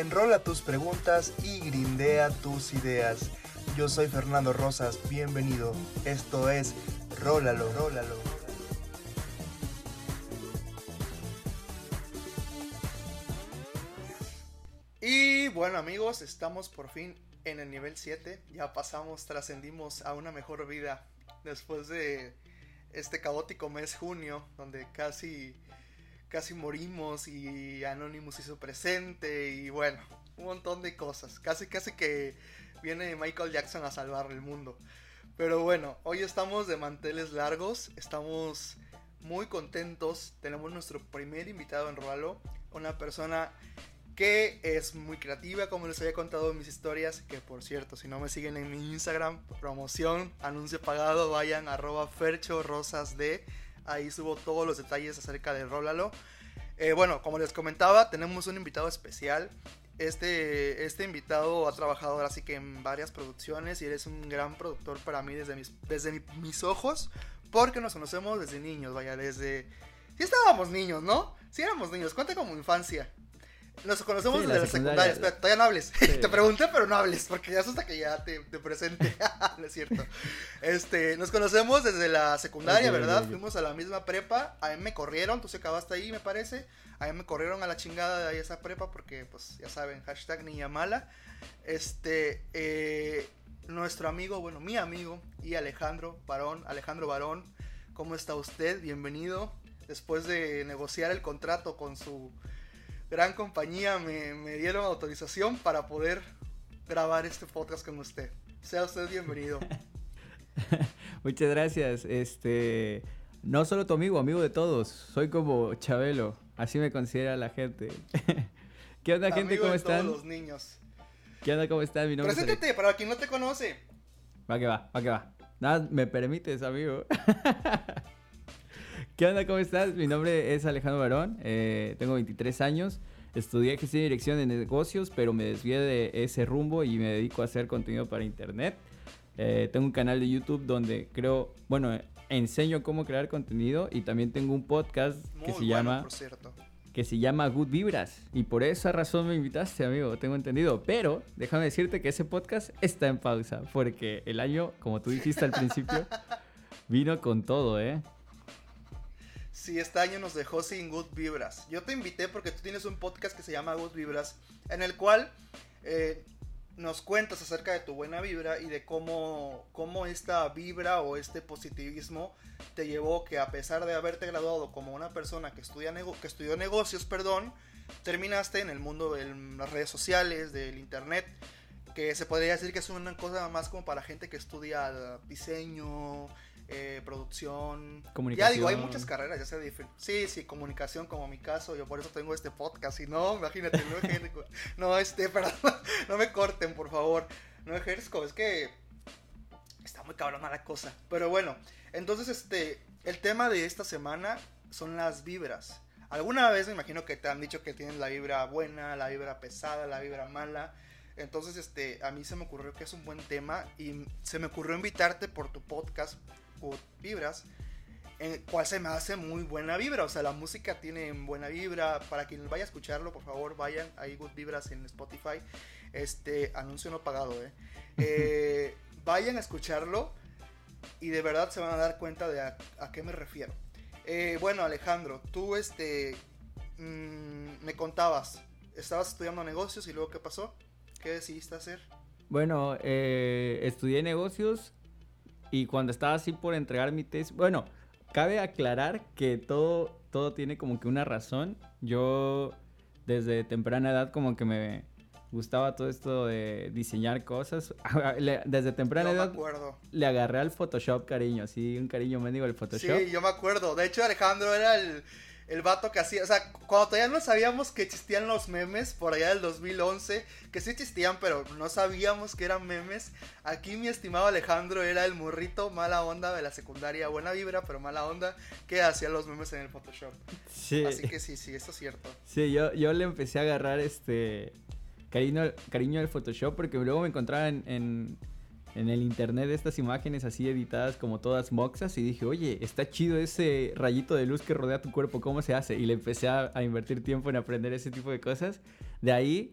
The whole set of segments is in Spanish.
enrola tus preguntas y grindea tus ideas. Yo soy Fernando Rosas, bienvenido. Esto es Rólalo, Rólalo. Y bueno amigos, estamos por fin en el nivel 7. Ya pasamos, trascendimos a una mejor vida después de este caótico mes junio, donde casi casi morimos y Anonymous hizo presente y bueno, un montón de cosas. Casi casi que viene Michael Jackson a salvar el mundo. Pero bueno, hoy estamos de manteles largos, estamos muy contentos. Tenemos nuestro primer invitado en Roalo, una persona que es muy creativa, como les había contado en mis historias, que por cierto, si no me siguen en mi Instagram, promoción, anuncio pagado, vayan arroba Fercho Rosas de, ahí subo todos los detalles acerca de Rólalo. Eh, bueno, como les comentaba, tenemos un invitado especial. Este, este invitado ha trabajado ahora sí que en varias producciones y eres un gran productor para mí desde mis, desde mis ojos, porque nos conocemos desde niños, vaya, desde... Sí estábamos niños, ¿no? Sí éramos niños, cuenta como infancia. Nos conocemos desde la secundaria. Espera, todavía no hables. te pregunté, pero no hables, porque ya hasta que ya te, te presente. no es cierto. Este, nos conocemos desde la secundaria, ¿verdad? Fuimos a la misma prepa. A mí me corrieron, tú se acabaste ahí, me parece. A mí me corrieron a la chingada de ahí esa prepa, porque, pues, ya saben, hashtag niña mala. Este, eh, nuestro amigo, bueno, mi amigo y Alejandro Barón. Alejandro Barón, ¿cómo está usted? Bienvenido. Después de negociar el contrato con su gran compañía me, dieron autorización para poder grabar este podcast con usted. Sea usted bienvenido. Muchas gracias. Este, no solo tu amigo, amigo de todos. Soy como Chabelo, así me considera la gente. ¿Qué onda, gente? ¿Cómo están? Todos los niños. ¿Qué onda? ¿Cómo están? Mi nombre Preséntate para quien no te conoce. Va que va, va que va. Nada, me permites, amigo. ¿Qué onda? ¿Cómo estás? Mi nombre es Alejandro Barón, eh, tengo 23 años, estudié gestión y dirección de negocios, pero me desvié de ese rumbo y me dedico a hacer contenido para internet. Eh, tengo un canal de YouTube donde creo, bueno, enseño cómo crear contenido y también tengo un podcast que se llama que se llama Good Vibras y por esa razón me invitaste, amigo, tengo entendido, pero déjame decirte que ese podcast está en pausa porque el año, como tú dijiste al principio, vino con todo, ¿eh? Sí, este año nos dejó sin Good Vibras. Yo te invité porque tú tienes un podcast que se llama Good Vibras, en el cual eh, nos cuentas acerca de tu buena vibra y de cómo, cómo esta vibra o este positivismo te llevó que a pesar de haberte graduado como una persona que, estudia que estudió negocios, perdón, terminaste en el mundo de las redes sociales, del internet, que se podría decir que es una cosa más como para gente que estudia diseño, eh, producción. Comunicación. Ya digo, hay muchas carreras, ya sea Sí, sí, comunicación, como mi caso. Yo por eso tengo este podcast. Y no, imagínate, no ejerzo. no, este, perdón, no me corten, por favor. No ejerzo, es que está muy cabrona la cosa. Pero bueno, entonces, este, el tema de esta semana son las vibras. Alguna vez me imagino que te han dicho que tienes la vibra buena, la vibra pesada, la vibra mala. Entonces, este, a mí se me ocurrió que es un buen tema y se me ocurrió invitarte por tu podcast Vibras, en cual se me hace muy buena vibra. O sea, la música tiene buena vibra. Para quien vaya a escucharlo, por favor, vayan. Hay Good Vibras en Spotify. Este anuncio no pagado, ¿eh? eh vayan a escucharlo y de verdad se van a dar cuenta de a, qué me refiero. Eh, bueno, Alejandro, tú este mm, me contabas, estabas estudiando negocios y luego qué pasó? ¿Qué decidiste hacer? Bueno, eh, estudié negocios y cuando estaba así por entregar mi tesis, bueno, cabe aclarar que todo, todo tiene como que una razón. Yo desde temprana edad como que me gustaba todo esto de diseñar cosas. Desde temprana edad le agarré al Photoshop cariño, así un cariño mendigo al Photoshop. Sí, yo me acuerdo. De hecho Alejandro era el el vato que hacía, o sea, cuando todavía no sabíamos que existían los memes, por allá del 2011, que sí existían, pero no sabíamos que eran memes. Aquí mi estimado Alejandro era el morrito mala onda de la secundaria, buena vibra, pero mala onda, que hacía los memes en el Photoshop. Sí. Así que sí, sí, eso es cierto. Sí, yo, yo le empecé a agarrar este cariño, cariño al Photoshop porque luego me encontraba en, en el internet estas imágenes así editadas como todas moxas y dije, oye, está chido ese rayito de luz que rodea tu cuerpo, ¿cómo se hace? Y le empecé a, a invertir tiempo en aprender ese tipo de cosas. De ahí,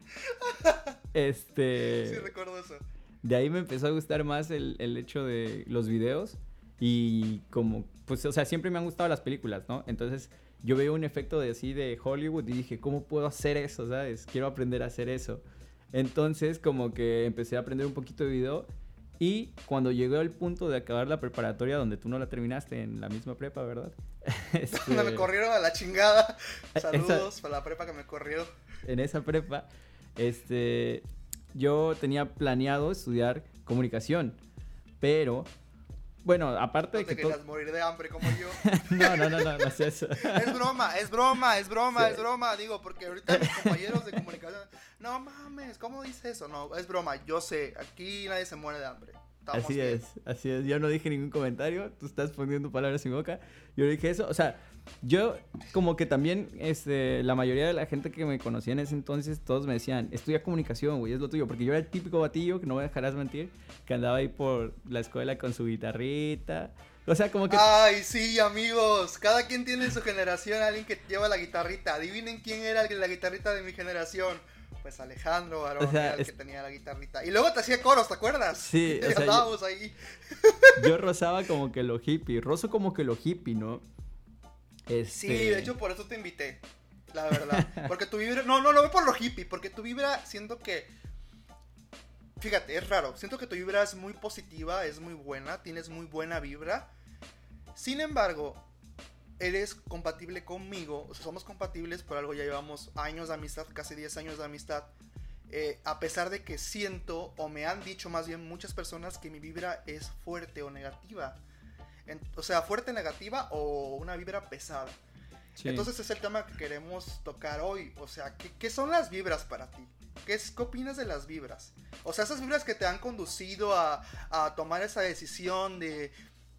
este... Sí, recuerdo eso. De ahí me empezó a gustar más el, el hecho de los videos y como, pues, o sea, siempre me han gustado las películas, ¿no? Entonces yo veo un efecto de así de Hollywood y dije, ¿cómo puedo hacer eso, sabes? Quiero aprender a hacer eso. Entonces como que empecé a aprender un poquito de video y cuando llegó el punto de acabar la preparatoria, donde tú no la terminaste en la misma prepa, ¿verdad? Este... me corrieron a la chingada. Saludos para la prepa que me corrió. En esa prepa, este, yo tenía planeado estudiar comunicación, pero bueno, aparte de que. te querías morir de hambre como yo. no, no, no, no, no es eso. es broma, es broma, es broma, es broma. Digo, porque ahorita mis compañeros de comunicación. No mames, ¿cómo dice eso? No, es broma, yo sé, aquí nadie se muere de hambre. Estamos así bien. es, así es. Yo no dije ningún comentario, tú estás poniendo palabras en mi boca. Yo dije eso, o sea, yo como que también, este, la mayoría de la gente que me conocía en ese entonces, todos me decían, estudia comunicación, güey, es lo tuyo. Porque yo era el típico batillo, que no me dejarás mentir, que andaba ahí por la escuela con su guitarrita. O sea, como que... Ay, sí, amigos. Cada quien tiene en su generación a alguien que lleva la guitarrita. Adivinen quién era la guitarrita de mi generación pues Alejandro Barón o sea, el que tenía la guitarrita. Y luego te hacía coros, ¿te acuerdas? Sí, o sea, yo, ahí. yo rozaba como que lo hippie, rozo como que lo hippie, ¿no? Este... Sí, de hecho por eso te invité, la verdad. Porque tu vibra, no, no, no por lo hippie, porque tu vibra siento que, fíjate, es raro, siento que tu vibra es muy positiva, es muy buena, tienes muy buena vibra. Sin embargo, eres compatible conmigo, o sea, somos compatibles, por algo ya llevamos años de amistad, casi 10 años de amistad. Eh, a pesar de que siento, o me han dicho más bien muchas personas que mi vibra es fuerte o negativa. En, o sea, fuerte negativa o una vibra pesada. Sí. Entonces es el tema que queremos tocar hoy. O sea, ¿qué, qué son las vibras para ti? ¿Qué, es, ¿Qué, opinas de las vibras? O sea, esas vibras que te han conducido a, a tomar esa decisión de,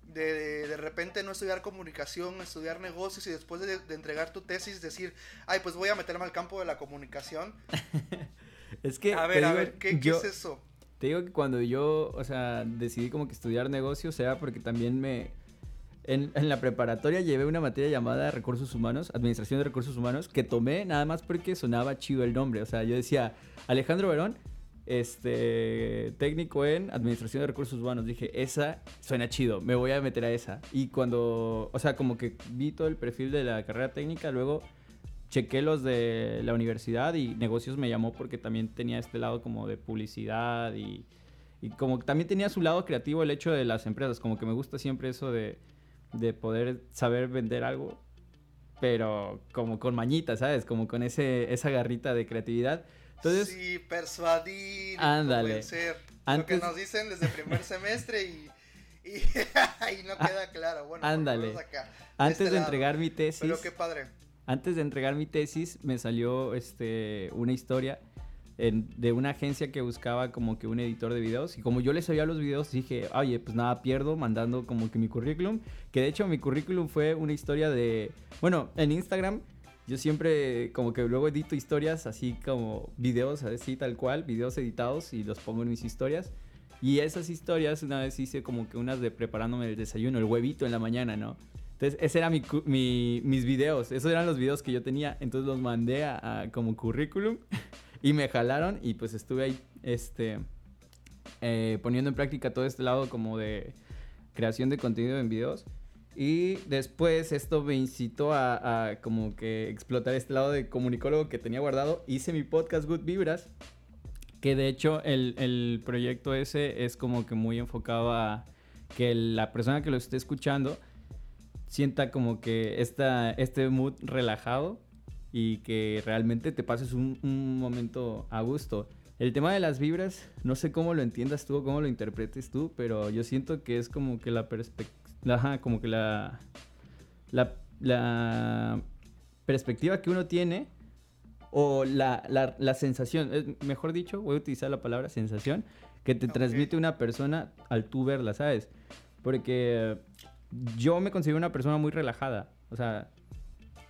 de, de, de, repente no estudiar comunicación, estudiar negocios y después de, de, entregar tu tesis decir, ay, pues voy a meterme al campo de la comunicación. es que... A ver, digo, a ver, ¿qué, yo, ¿qué, es eso? Te digo que cuando yo, o sea, decidí como que estudiar negocios, era porque también me... En, en, la preparatoria llevé una materia llamada Recursos Humanos, Administración de Recursos Humanos, que tomé nada más porque sonaba chido el nombre. O sea, yo decía, Alejandro Verón, este técnico en administración de recursos humanos. Dije, esa suena chido, me voy a meter a esa. Y cuando, o sea, como que vi todo el perfil de la carrera técnica, luego chequé los de la universidad y negocios me llamó porque también tenía este lado como de publicidad y, y como también tenía su lado creativo el hecho de las empresas, como que me gusta siempre eso de, de poder saber vender algo, pero como con mañita, ¿sabes? Como con ese, esa garrita de creatividad. Entonces, sí, persuadir, ándale. convencer. Antes... Lo que nos dicen desde primer semestre y, no queda claro. Bueno, ándale. Acá, Antes este de lado. entregar mi tesis. Pero qué padre. Antes de entregar mi tesis me salió este una historia en, de una agencia que buscaba como que un editor de videos y como yo les sabía los videos dije, oye, pues nada pierdo mandando como que mi currículum, que de hecho mi currículum fue una historia de, bueno, en Instagram yo siempre como que luego edito historias así como videos así tal cual, videos editados y los pongo en mis historias. Y esas historias una vez hice como que unas de preparándome el desayuno, el huevito en la mañana, ¿no? Entonces, ese era mi, mi, mis videos, esos eran los videos que yo tenía, entonces los mandé a, a como currículum y me jalaron y pues estuve ahí este, eh, poniendo en práctica todo este lado como de creación de contenido en videos. Y después esto me incitó a, a, como que explotar este lado de comunicólogo que tenía guardado. Hice mi podcast Good Vibras, que de hecho el, el proyecto ese es como que muy enfocado a que la persona que lo esté escuchando sienta como que esta, este mood relajado y que realmente te pases un, un momento a gusto. El tema de las vibras, no sé cómo lo entiendas tú o cómo lo interpretes tú, pero yo siento que es como que la perspectiva Ajá, como que la, la, la perspectiva que uno tiene o la, la, la, sensación, mejor dicho, voy a utilizar la palabra sensación, que te okay. transmite una persona al tú verla, ¿sabes? Porque yo me considero una persona muy relajada, o sea,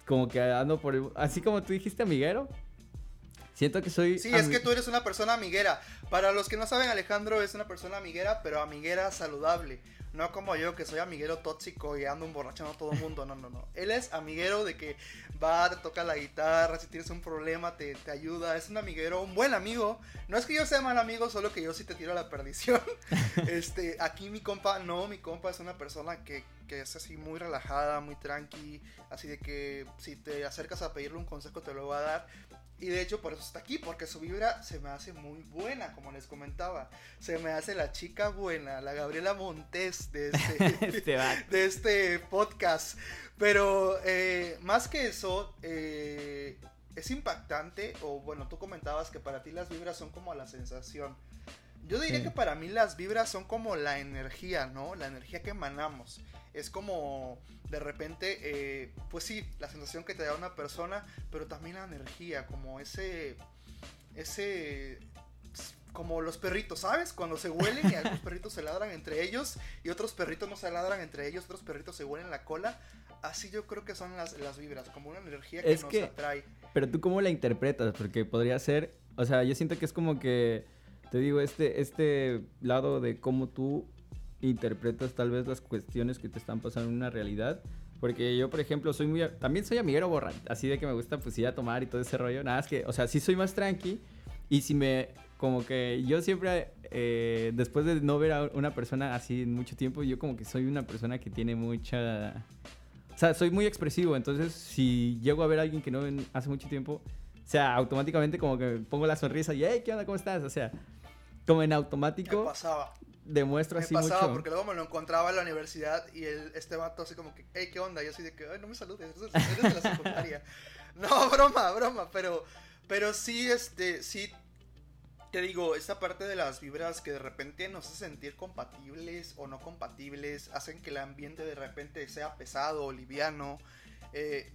como que ando por... El, así como tú dijiste, amiguero, Siento que soy... Sí, es que tú eres una persona amiguera. Para los que no saben, Alejandro es una persona amiguera, pero amiguera saludable. No como yo, que soy amiguero tóxico y ando emborrachando a todo el mundo. No, no, no. Él es amiguero de que va, te toca la guitarra, si tienes un problema te, te ayuda. Es un amiguero, un buen amigo. No es que yo sea mal amigo, solo que yo sí te tiro a la perdición. este, aquí mi compa, no, mi compa es una persona que, que es así muy relajada, muy tranqui. Así de que si te acercas a pedirle un consejo te lo va a dar. Y de hecho por eso está aquí, porque su vibra se me hace muy buena, como les comentaba. Se me hace la chica buena, la Gabriela Montes de este, Este de este podcast. Pero eh, más que eso, eh, es impactante, o bueno, tú comentabas que para ti las vibras son como la sensación. Yo diría Sí. que para mí las vibras son como la energía, ¿no? La energía que emanamos. Es como de repente, eh, pues sí, la sensación que te da una persona, pero también la energía, como ese, ese, como los perritos, ¿sabes? Cuando se huelen y algunos perritos se ladran entre ellos y otros perritos no se ladran entre ellos, otros perritos se huelen la cola. Así yo creo que son las, las vibras, como una energía que Es nos que- atrae. Pero tú cómo la interpretas, porque podría ser, o sea, yo siento que es como que, te digo, este, este lado de cómo tú interpretas tal vez las cuestiones que te están pasando en una realidad. Porque yo, por ejemplo, soy muy, también soy amiguero borran, así de que me gusta pues ir a tomar y todo ese rollo. Nada, es que, o sea, sí soy más tranqui y si me, como que yo siempre, eh, después de no ver a una persona así en mucho tiempo, yo como que soy una persona que tiene mucha... O sea, soy muy expresivo, entonces si llego a ver a alguien que no ven hace mucho tiempo, o sea, automáticamente como que pongo la sonrisa y, hey, ¿qué onda? ¿Cómo estás? O sea, como en automático pasaba. Demuestro Me así pasaba mucho. porque luego me lo encontraba en la universidad y el, este vato así como que, hey, ¿qué onda? Y yo así de que, ay, no me saludes, eres, eres de la secundaria. no, broma, broma, pero, pero sí, este, sí, te digo, esta parte de las vibras que de repente nos hace sentir compatibles o no compatibles, hacen que el ambiente de repente sea pesado o liviano. Eh,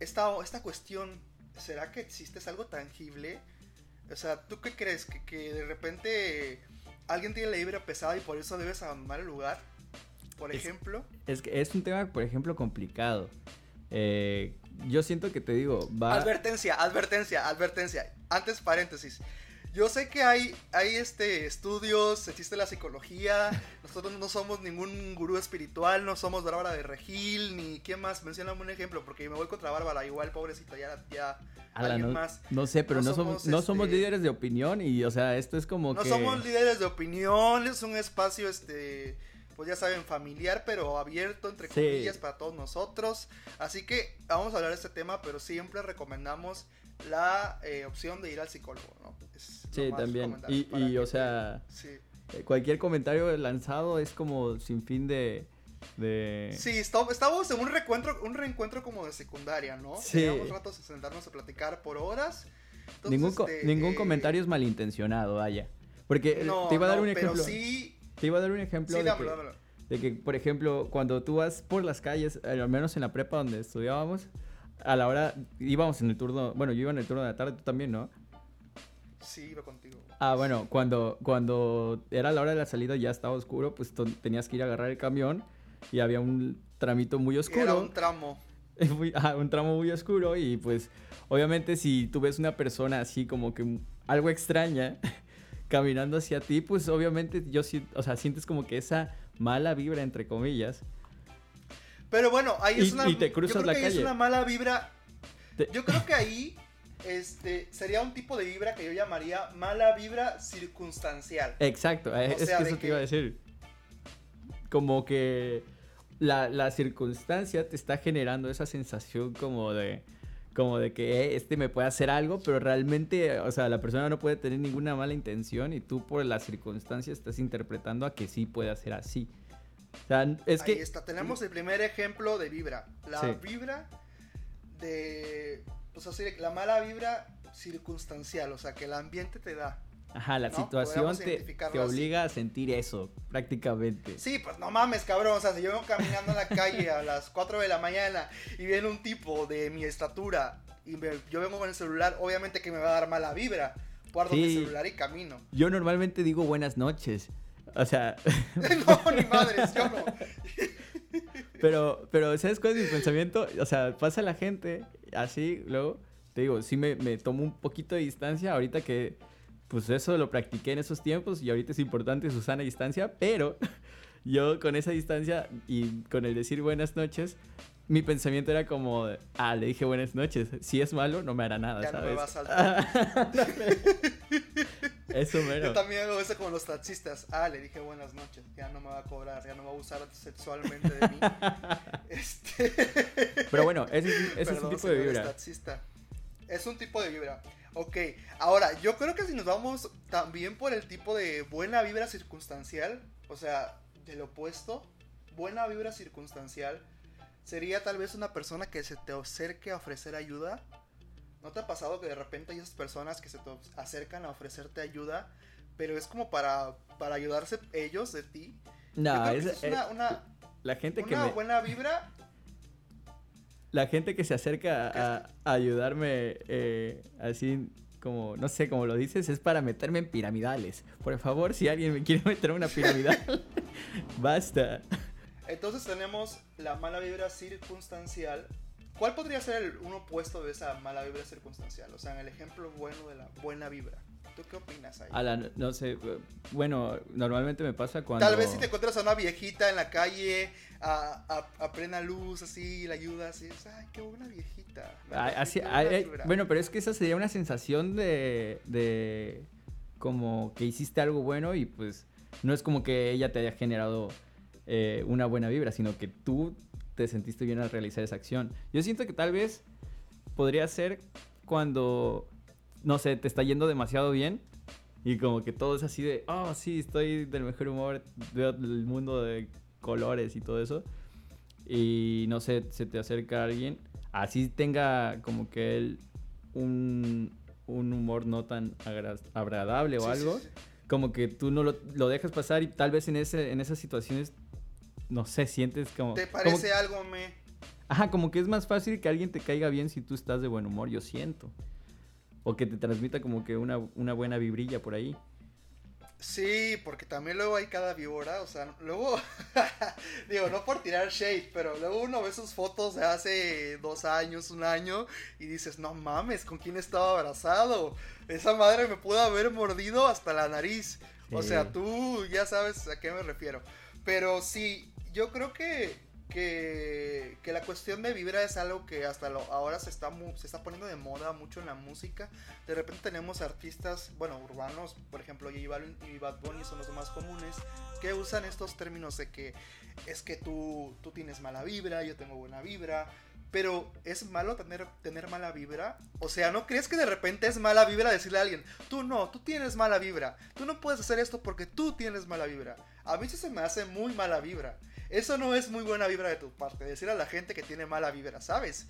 esta, esta cuestión, ¿será que existe? ¿Es algo tangible? O sea, ¿tú qué crees? ¿Que, que de repente alguien tiene la vibra pesada y por eso debes abandonar el lugar? Por Es- ejemplo. Es que es un tema, por ejemplo, complicado. Eh, yo siento que te digo, va... Advertencia, advertencia, advertencia. Antes paréntesis. Yo sé que hay, hay este, estudios, existe la psicología, nosotros no somos ningún gurú espiritual, no somos Bárbara de Regil, ni quién más, mencioname un ejemplo, porque me voy contra Bárbara, igual pobrecita, ya, ya, Ala, alguien no, más. no sé, pero No no, somos, somos, no somos este- líderes de opinión y, o sea, esto es como No que... somos líderes de opinión, es un espacio, este, pues ya saben, familiar, pero abierto, entre Sí. comillas, para todos nosotros. Así que vamos a hablar de este tema, pero siempre recomendamos la eh, opción de ir al psicólogo, ¿no? Es Sí, también. Y, y, o sea, Sí. eh, cualquier comentario lanzado es como sin fin de... de... Sí, está- estábamos en un reencuentro, un reencuentro como de secundaria, ¿no? Sí. Llevamos ratos a sentarnos a platicar por horas. Entonces, ningún este, ningún eh, comentario es malintencionado, vaya. Porque No, te iba a dar no, un pero ejemplo. sí, Te iba a dar un ejemplo sí, de, dámelo, que, dámelo. de que, por ejemplo, cuando tú vas por las calles, al menos en la prepa donde estudiábamos, a la hora, íbamos en el turno, bueno, yo iba en el turno de la tarde, tú también, ¿no? Sí, iba contigo. Ah, bueno, cuando, cuando era la hora de la salida ya estaba oscuro, pues tenías que ir a agarrar el camión y había un tramito muy oscuro. Era un tramo. muy- ajá, un tramo muy oscuro y pues obviamente si tú ves una persona así como que algo extraña caminando hacia ti, pues obviamente yo sí, o sea, sientes como que esa mala vibra entre comillas. Pero bueno, ahí Y- es una. y te cruzas yo creo la que ahí es una mala vibra. Te- Yo creo que ahí este, sería un tipo de vibra que yo llamaría mala vibra circunstancial. Exacto, eh, O es sea, que eso te que- iba a decir. Como que la, la circunstancia te está generando esa sensación como de como de que eh, este me puede hacer algo, pero realmente, o sea, la persona no puede tener ninguna mala intención y tú por la circunstancia estás interpretando a que sí puede hacer así. O sea, es ahí que está, tenemos el primer ejemplo de vibra. La Sí. vibra de. Pues así, la mala vibra circunstancial, o sea, que el ambiente te da. ajá, la ¿no? situación te, te así. obliga a sentir eso, prácticamente. Sí, pues no mames, cabrón. O sea, si yo vengo caminando en la calle a las 4 de la mañana y viene un tipo de mi estatura y me- yo vengo con el celular, obviamente que me va a dar mala vibra. Guardo mi Sí. celular y camino. Yo normalmente digo buenas noches. O sea, no, ni madres, yo no. Pero, pero, ¿sabes cuál es mi pensamiento? O sea, pasa la gente así, luego, te digo, sí me, me tomo un poquito de distancia ahorita que, pues eso lo practiqué en esos tiempos y ahorita es importante su sana distancia, pero yo con esa distancia y con el decir buenas noches, mi pensamiento era como, ah, le dije buenas noches. Si es malo, no me hará nada, Ya no ¿sabes? me va a saltar. Eso mero. Yo también hago eso con los taxistas. Ah, le dije buenas noches. Ya no me va a cobrar, ya no va a abusar sexualmente de mí. este... Pero bueno, ese, es- un tipo de vibra. taxista. Es un tipo de vibra. Ok, ahora, yo creo que si nos vamos también por el tipo de buena vibra circunstancial, o sea, del opuesto, buena vibra circunstancial, sería tal vez una persona que se te acerque a ofrecer ayuda. ¿No te ha pasado que de repente hay esas personas que se te acercan a ofrecerte ayuda, pero es como para, para ayudarse ellos de ti? No, es- una, eh, una, la gente que me, buena vibra. la gente que se acerca a, a ayudarme eh, así como, no sé, como lo dices, es para meterme en piramidales. Por favor, si alguien me quiere meter en una piramidal, basta. Entonces tenemos la mala vibra circunstancial. ¿Cuál podría ser el, un opuesto de esa mala vibra circunstancial? O sea, en el ejemplo bueno de la buena vibra. ¿Tú qué opinas ahí? A la, no- sé, bueno, normalmente me pasa cuando... Tal vez si te encuentras a una viejita en la calle a, a- a plena luz, así, la ayudas, y es, ay, qué buena viejita. me Ay, transmite así- buena ay, ay, vibra". bueno, pero es que esa sería una sensación de, de como que hiciste algo bueno y pues no es como que ella te haya generado eh, una buena vibra, sino que tú te sentiste bien al realizar esa acción. Yo siento que tal vez podría ser cuando, no sé, te está yendo demasiado bien y como que todo es así de, oh, sí, estoy del mejor humor, veo el mundo de colores y todo eso. Y no sé, se te acerca alguien, así tenga como que él un, un humor no tan agra- agradable o Sí, sí, algo, sí. como que tú no lo, lo dejas pasar y tal vez en, ese, en esas situaciones, no sé, sientes como... ¿Te como- parece algo, me? Ajá, como que es más fácil que alguien te caiga bien si tú estás de buen humor, yo siento. O que te transmita como que una, una buena vibrilla por ahí. Sí, porque también luego hay cada víbora, o sea, luego, digo, no por tirar shade, pero luego uno ve sus fotos de hace dos años, un año, y dices, no mames, ¿con quién estaba abrazado? Esa madre me pudo haber mordido hasta la nariz. O sea, tú ya sabes a qué me refiero. Pero sí, yo creo que, que, que la cuestión de vibra es algo que hasta lo, ahora se está, se está poniendo de moda mucho en la música. De repente tenemos artistas, bueno, urbanos, por ejemplo, J Balvin y Bad Bunny son los más comunes, que usan estos términos de que es que tú, tú tienes mala vibra, yo tengo buena vibra. Pero es malo tener, tener mala vibra. O sea, ¿no crees que de repente es mala vibra decirle a alguien, tú no, tú tienes mala vibra, tú no puedes hacer esto porque tú tienes mala vibra? A mí sí se me hace muy mala vibra. Eso no es muy buena vibra de tu parte, decir a la gente que tiene mala vibra, ¿sabes?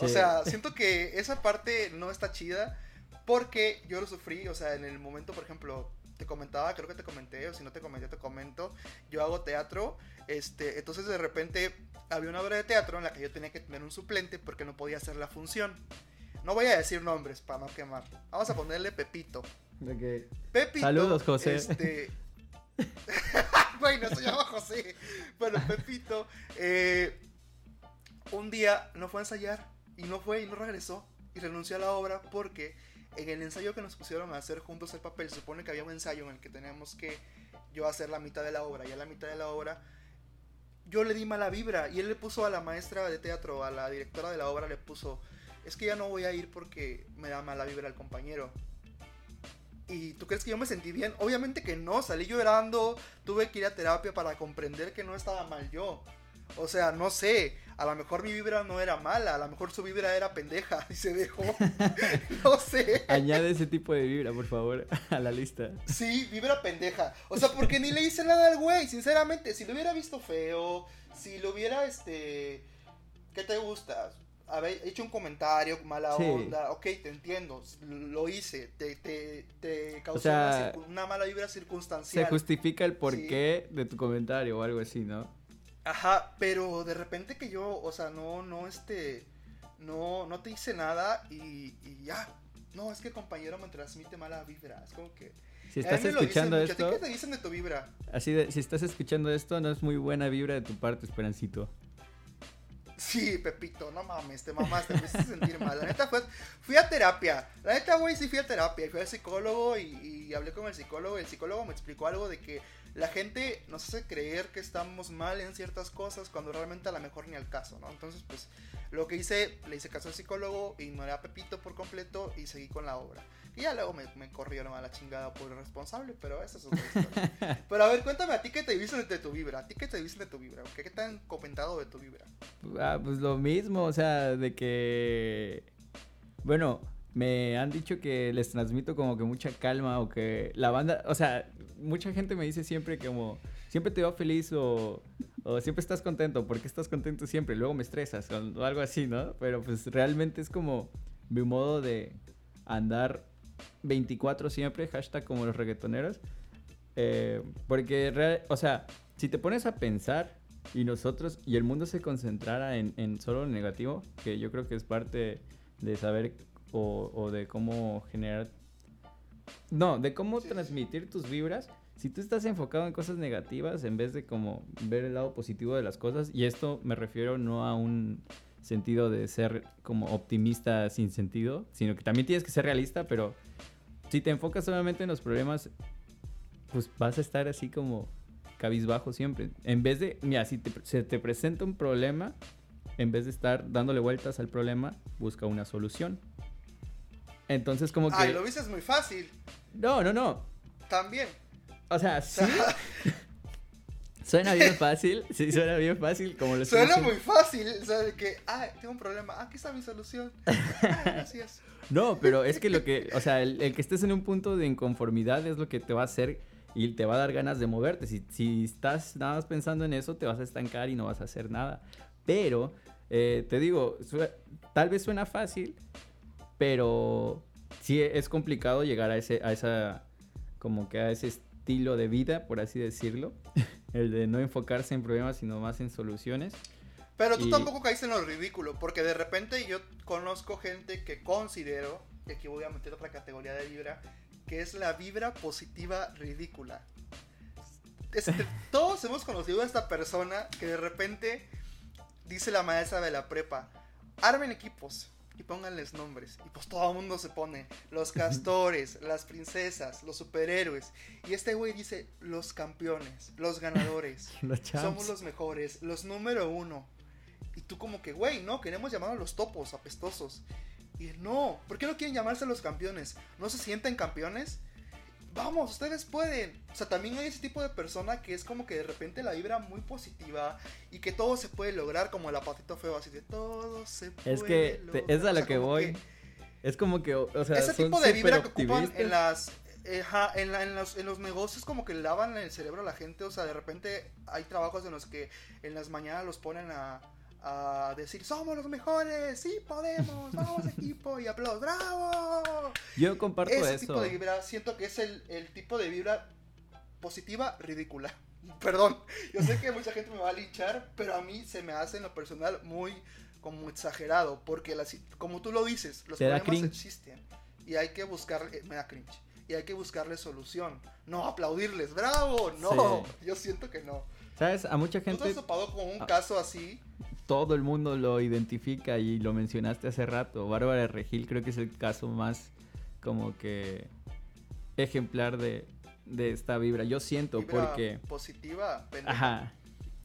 O Sí. sea, siento que esa parte no está chida porque yo lo sufrí, o sea, en el momento, por ejemplo, te comentaba, creo que te comenté, o si no te comenté, te comento, yo hago teatro, este, entonces de repente había una obra de teatro en la que yo tenía que tener un suplente porque no podía hacer la función. No voy a decir nombres para no quemar. Vamos a ponerle Pepito. Pepito. Saludos, José. Este... Güey, no se llama José. Bueno, Pepito. eh, un día no fue a ensayar. Y no fue y no regresó. Y renunció a la obra porque en el ensayo que nos pusieron a hacer juntos el papel, supone que había un ensayo en el que teníamos que yo hacer la mitad de la obra. Y a la mitad de la obra yo le di mala vibra. Y él le puso a la maestra de teatro, a la directora de la obra, le puso, es que ya no voy a ir porque me da mala vibra el compañero. ¿Y tú crees que yo me sentí bien? Obviamente que no, salí llorando, tuve que ir a terapia para comprender que no estaba mal yo. O sea, no sé, a lo mejor mi vibra no era mala, a lo mejor su vibra era pendeja y se dejó. no sé. Añade ese tipo de vibra, por favor, a la lista. Sí, vibra pendeja. O sea, porque ni le hice nada al güey, sinceramente. Si lo hubiera visto feo, si lo hubiera, este... ¿Qué te gusta? Haber hecho un comentario, mala Sí. onda, ok, te entiendo, lo hice, te, te, te causó sea, una, mala vibra Se circunstancial. justifica el porqué de tu comentario o algo así, ¿no? Ajá, pero de repente que yo, o sea, no, no, este, no, no te hice nada y, y ya. No, es que el compañero me transmite mala vibra. Es como que. Si estás dicen escuchando mucho. ¿A ti esto, ¿Qué te dicen de tu vibra? así de, si estás escuchando esto, no es muy buena vibra de tu parte, Esperancito. Sí, Pepito, no mames, te mamaste, me hiciste sentir mal. La neta fue, fui a terapia. La neta, güey, sí fui a terapia. Fui al psicólogo y, y hablé con el psicólogo. El psicólogo me explicó algo de que la gente nos hace creer que estamos mal en ciertas cosas cuando realmente a lo mejor ni al caso, ¿no? Entonces, pues, lo que hice, le hice caso al psicólogo, ignoré a Pepito por completo y seguí con la obra. Y ya luego me, me corrieron a la chingada por irresponsable, pero esa es otra historia. pero a ver, cuéntame a ti qué te dicen de tu vibra, a ti qué te dicen de tu vibra, ¿qué, qué te han comentado de tu vibra? Ah, pues lo mismo, o sea, de que... Bueno, me han dicho que les transmito como que mucha calma o que la banda, o sea, mucha gente me dice siempre como, siempre te veo feliz o, o siempre estás contento, ¿por qué estás contento siempre? Luego me estresas o algo así, ¿no? Pero pues realmente es como mi modo de andar 24 siempre, hashtag como los reggaetoneros. Eh, porque, real, o sea, si te pones a pensar y nosotros y el mundo se concentrara en, en solo lo negativo, que yo creo que es parte de saber o, o de cómo generar... No, de cómo Sí, sí, transmitir tus vibras. Si tú estás enfocado en cosas negativas en vez de como ver el lado positivo de las cosas, y esto me refiero no a un sentido de ser como optimista sin sentido, sino que también tienes que ser realista, pero si te enfocas solamente en los problemas, pues vas a estar así como cabizbajo siempre. En vez de, mira, si te, se te presenta un problema, en vez de estar dándole vueltas al problema, busca una solución. Entonces como que... Ay, lo viste es muy fácil, No, no, no. también. O sea, sí. suena bien fácil. Sí, suena bien fácil. Como lo Suena muy fácil, o sea, de que, ah, tengo un problema, ah, aquí está mi solución. Ah, gracias. No, pero es que lo que, o sea, el, el que estés en un punto de inconformidad es lo que te va a hacer y te va a dar ganas de moverte. Si, si estás nada más pensando en eso, te vas a estancar y no vas a hacer nada. Pero, eh, te digo, tal vez suena fácil, pero sí es complicado llegar a ese, a esa, como que a ese estilo de vida, por así decirlo. El de no enfocarse en problemas, sino más en soluciones. Pero tú Y- tampoco caíste en lo ridículo, porque de repente yo conozco gente que considero, y aquí voy a meter otra categoría de vibra, que es la vibra positiva ridícula. Todos hemos conocido a esta persona que de repente dice la maestra de la prepa, armen equipos y pónganles nombres. Y pues todo el mundo se pone, los castores, las princesas, los superhéroes. Y este güey dice, los campeones, los ganadores. Los. Somos los mejores, los número uno. Y tú como que, güey, no, queremos llamar a los topos, apestosos. Y no, ¿por qué no quieren llamarse los campeones? ¿No se sienten campeones? Vamos, ustedes pueden. O sea, también hay ese tipo de persona que es como que de repente la vibra muy positiva y que todo se puede lograr como el apatito feo, así de todo se puede Es que te- lograr". es a O lo sea, que voy. Es como que, o sea, ese son tipo de vibra que ocupan en las ajá, en, la- en los, en los negocios como que lavan el cerebro a la gente, o sea, de repente hay trabajos en los que en las mañanas los ponen a, a decir, somos los mejores, sí podemos, vamos equipo, y aplausos, bravo. Yo comparto Ese eso. tipo de vibra, siento que es el, el tipo de vibra positiva ridícula. Perdón, yo sé que mucha gente me va a linchar, pero a mí se me hace en lo personal muy como exagerado, porque las, como tú lo dices, los problemas cringe. existen y hay que buscarle, me da cringe, y hay que buscarle solución, no aplaudirles, bravo, no, yo siento que no. ¿Sabes? A mucha ¿Tú te gente, has topado con un Ah. caso así? Todo el mundo lo identifica y lo mencionaste hace rato. Bárbara Regil creo que es el caso más como que ejemplar de, de esta vibra. Yo siento Vibra porque... positiva, pendeja. Ajá.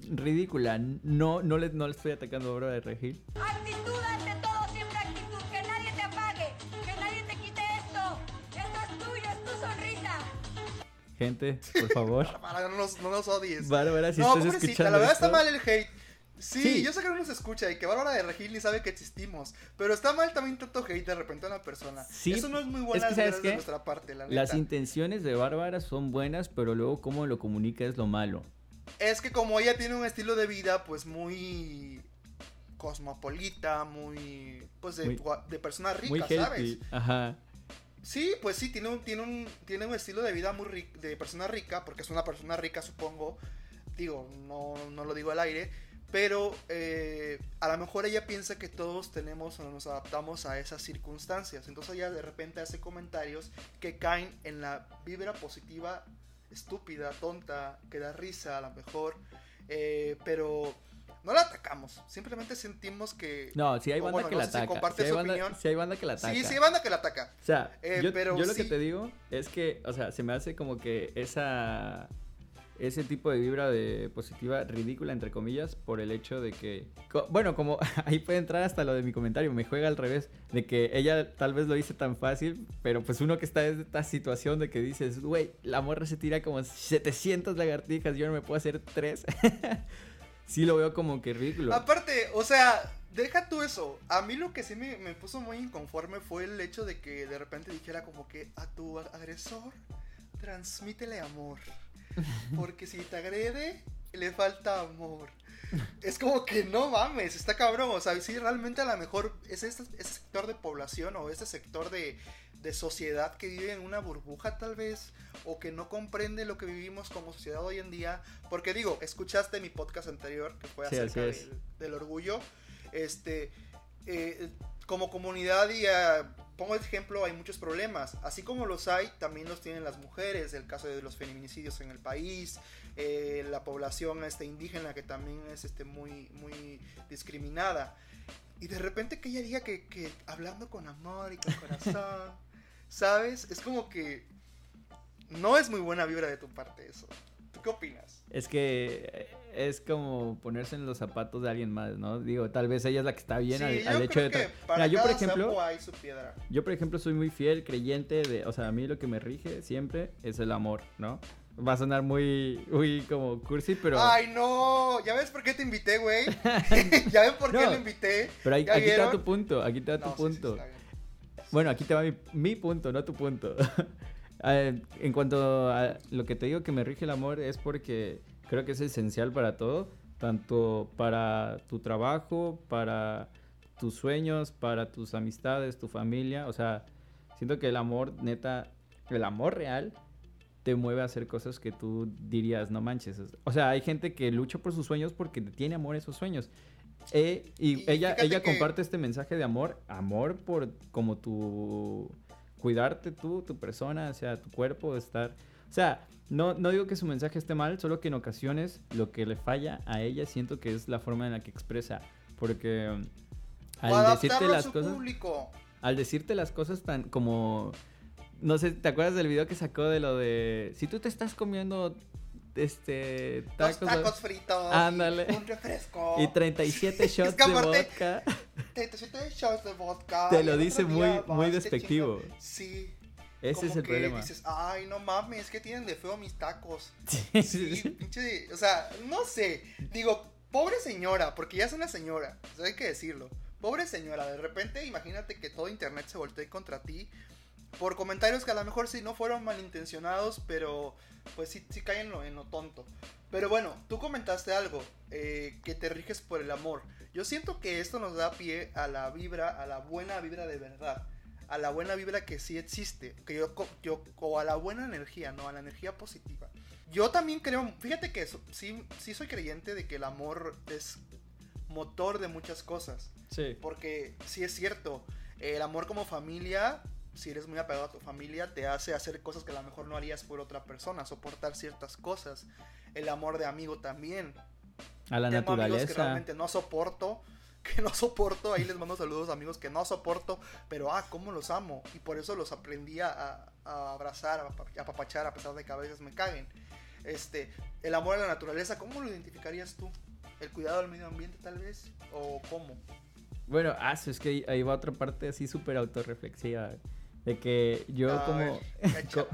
Ridícula. No, no, le, no le estoy atacando a Bárbara Regil. Actitud ante todo, siempre actitud. Que nadie te apague, que nadie te quite esto. Esto es tuyo, es tu sonrisa. Gente, por favor. Bárbara, no nos, no nos odies. Bárbara, si no, estás escuchando la verdad esto, está mal el hate. Sí, Sí. yo sé que no nos escucha y que Bárbara de Regil ni sabe que existimos. Pero está mal también tanto hate de repente a una persona. Sí, Eso no es muy es buena que, ¿sabes de nuestra parte, la Las intenciones de Bárbara son buenas, pero luego cómo lo comunica es lo malo. Es que como ella tiene un estilo de vida pues muy cosmopolita, muy pues de, Muy- de persona rica, Muy ¿sabes? Ajá. Sí, pues sí, tiene un, tiene un, tiene un estilo de vida muy rico, de persona rica, porque es una persona rica, supongo. Digo, no, no lo digo al aire, pero eh, a lo mejor ella piensa que todos tenemos o nos adaptamos a esas circunstancias. Entonces ella de repente hace comentarios que caen en la vibra positiva, estúpida, tonta, que da risa a lo mejor. eh, pero no la atacamos. Simplemente sentimos que. No, si hay banda bueno, que no la si ataca. sí hay banda, opinión. sí hay banda que la ataca. Sí, sí hay banda que la ataca. O sea, Eh, yo, pero yo lo que te digo es que, o sea, se me hace como que esa ese tipo de vibra de positiva ridícula entre comillas por el hecho de que bueno como ahí puede entrar hasta lo de mi comentario me juega al revés de que ella tal vez lo hice tan fácil pero pues uno que está en esta situación de que dices güey la morra se tira como 700 lagartijas yo no me puedo hacer tres sí lo veo como que ridículo Aparte, o sea, deja tú eso. A mí lo que sí me, me puso muy inconforme fue el hecho de que de repente dijera como que a tu agresor transmítele amor. Porque si te agrede, le falta amor. Es como que no mames, está cabrón. O sea, si realmente a lo mejor es ese, ese sector de población o ese sector de, de sociedad que vive en una burbuja tal vez, o que no comprende lo que vivimos como sociedad hoy en día. Porque digo, escuchaste mi podcast anterior, que fue acerca del, del orgullo. Este, eh, como comunidad y ah, pongo el ejemplo, hay muchos problemas. Así como los hay, también los tienen las mujeres, el caso de los feminicidios en el país, eh, la población este, indígena que también es este, muy, muy discriminada. Y de repente que ella diga que, que hablando con amor y con corazón, ¿sabes? Es como que no es muy buena vibra de tu parte eso. ¿Tú qué opinas? Es que es como ponerse en los zapatos de alguien más, ¿no? Digo, tal vez ella es la que está bien Sí, al, hecho de... que para Mira, yo por ejemplo, sapo hay su piedra. yo por ejemplo soy muy fiel creyente de, o sea, a mí lo que me rige siempre es el amor, ¿no? Va a sonar muy, muy como cursi, pero, Ay, no. ¿Ya ves por qué te invité, güey? ¿Ya ven por qué lo invité? pero ahí- ¿Ya aquí te da vieron? tu punto, aquí te da tu No, sí, sí, punto. Bueno, aquí te va mi, mi punto, no tu punto. Eh, en cuanto a lo que te digo que me rige el amor es porque creo que es esencial para todo, tanto para tu trabajo, para tus sueños, para tus amistades, tu familia. O sea, siento que el amor, neta, el amor real te mueve a hacer cosas que tú dirías, no manches. O sea, hay gente que lucha por sus sueños porque tiene amor a esos sueños. Eh, y, Y ella, ella que- comparte este mensaje de amor, amor por como tu cuidarte tú, tu persona, o sea, tu cuerpo, estar, o sea, no, no digo que su mensaje esté mal, solo que en ocasiones lo que le falla a ella siento que es la forma en la que expresa, porque um, al decirte adaptarlo las cosas, público. al decirte las cosas tan como no sé, ¿te acuerdas del video que sacó de lo de si tú te estás comiendo este tacos, tacos fritos. y Ándale. Un refresco. y 37 shots que de vodka? 37 shots de vodka. Te lo dice muy- muy despectivo. Sí. Ese como es el que problema. dices, ay, no mames, es que tienen de feo mis tacos. Sí, Sí, sí. pinche, o sea, no sé. Digo, pobre señora, porque ya es una señora, o sea, hay que decirlo. Pobre señora, de repente imagínate que todo internet se voltee contra ti por comentarios que a lo mejor sí no fueron malintencionados, pero pues sí, sí caen en lo, en lo tonto. Pero bueno, tú comentaste algo, eh, que te riges por el amor. Yo siento que esto nos da pie a la vibra, a la buena vibra de verdad. A la buena vibra que sí existe. Que yo, yo, o a la buena energía, ¿no? A la energía positiva. Yo también creo, fíjate que eso, sí, sí soy creyente de que el amor es motor de muchas cosas. Sí. Porque sí es cierto, el amor como familia, si eres muy apegado a tu familia, te hace hacer cosas que a lo mejor no harías por otra persona, soportar ciertas cosas. El amor de amigo también. A la Tengo amigos que naturaleza. realmente no soporto, que no soporto, ahí les mando saludos amigos que no soporto, pero ah, cómo los amo. Y por eso los aprendí a, a abrazar, a apa- a apapachar, a pesar de que a veces me caguen. Este, el amor a la naturaleza, ¿cómo lo identificarías tú? ¿El cuidado del medio ambiente tal vez? ¿O cómo? Bueno, ah, es que ahí- va otra parte así súper autorreflexiva. De que yo A como, ver, co-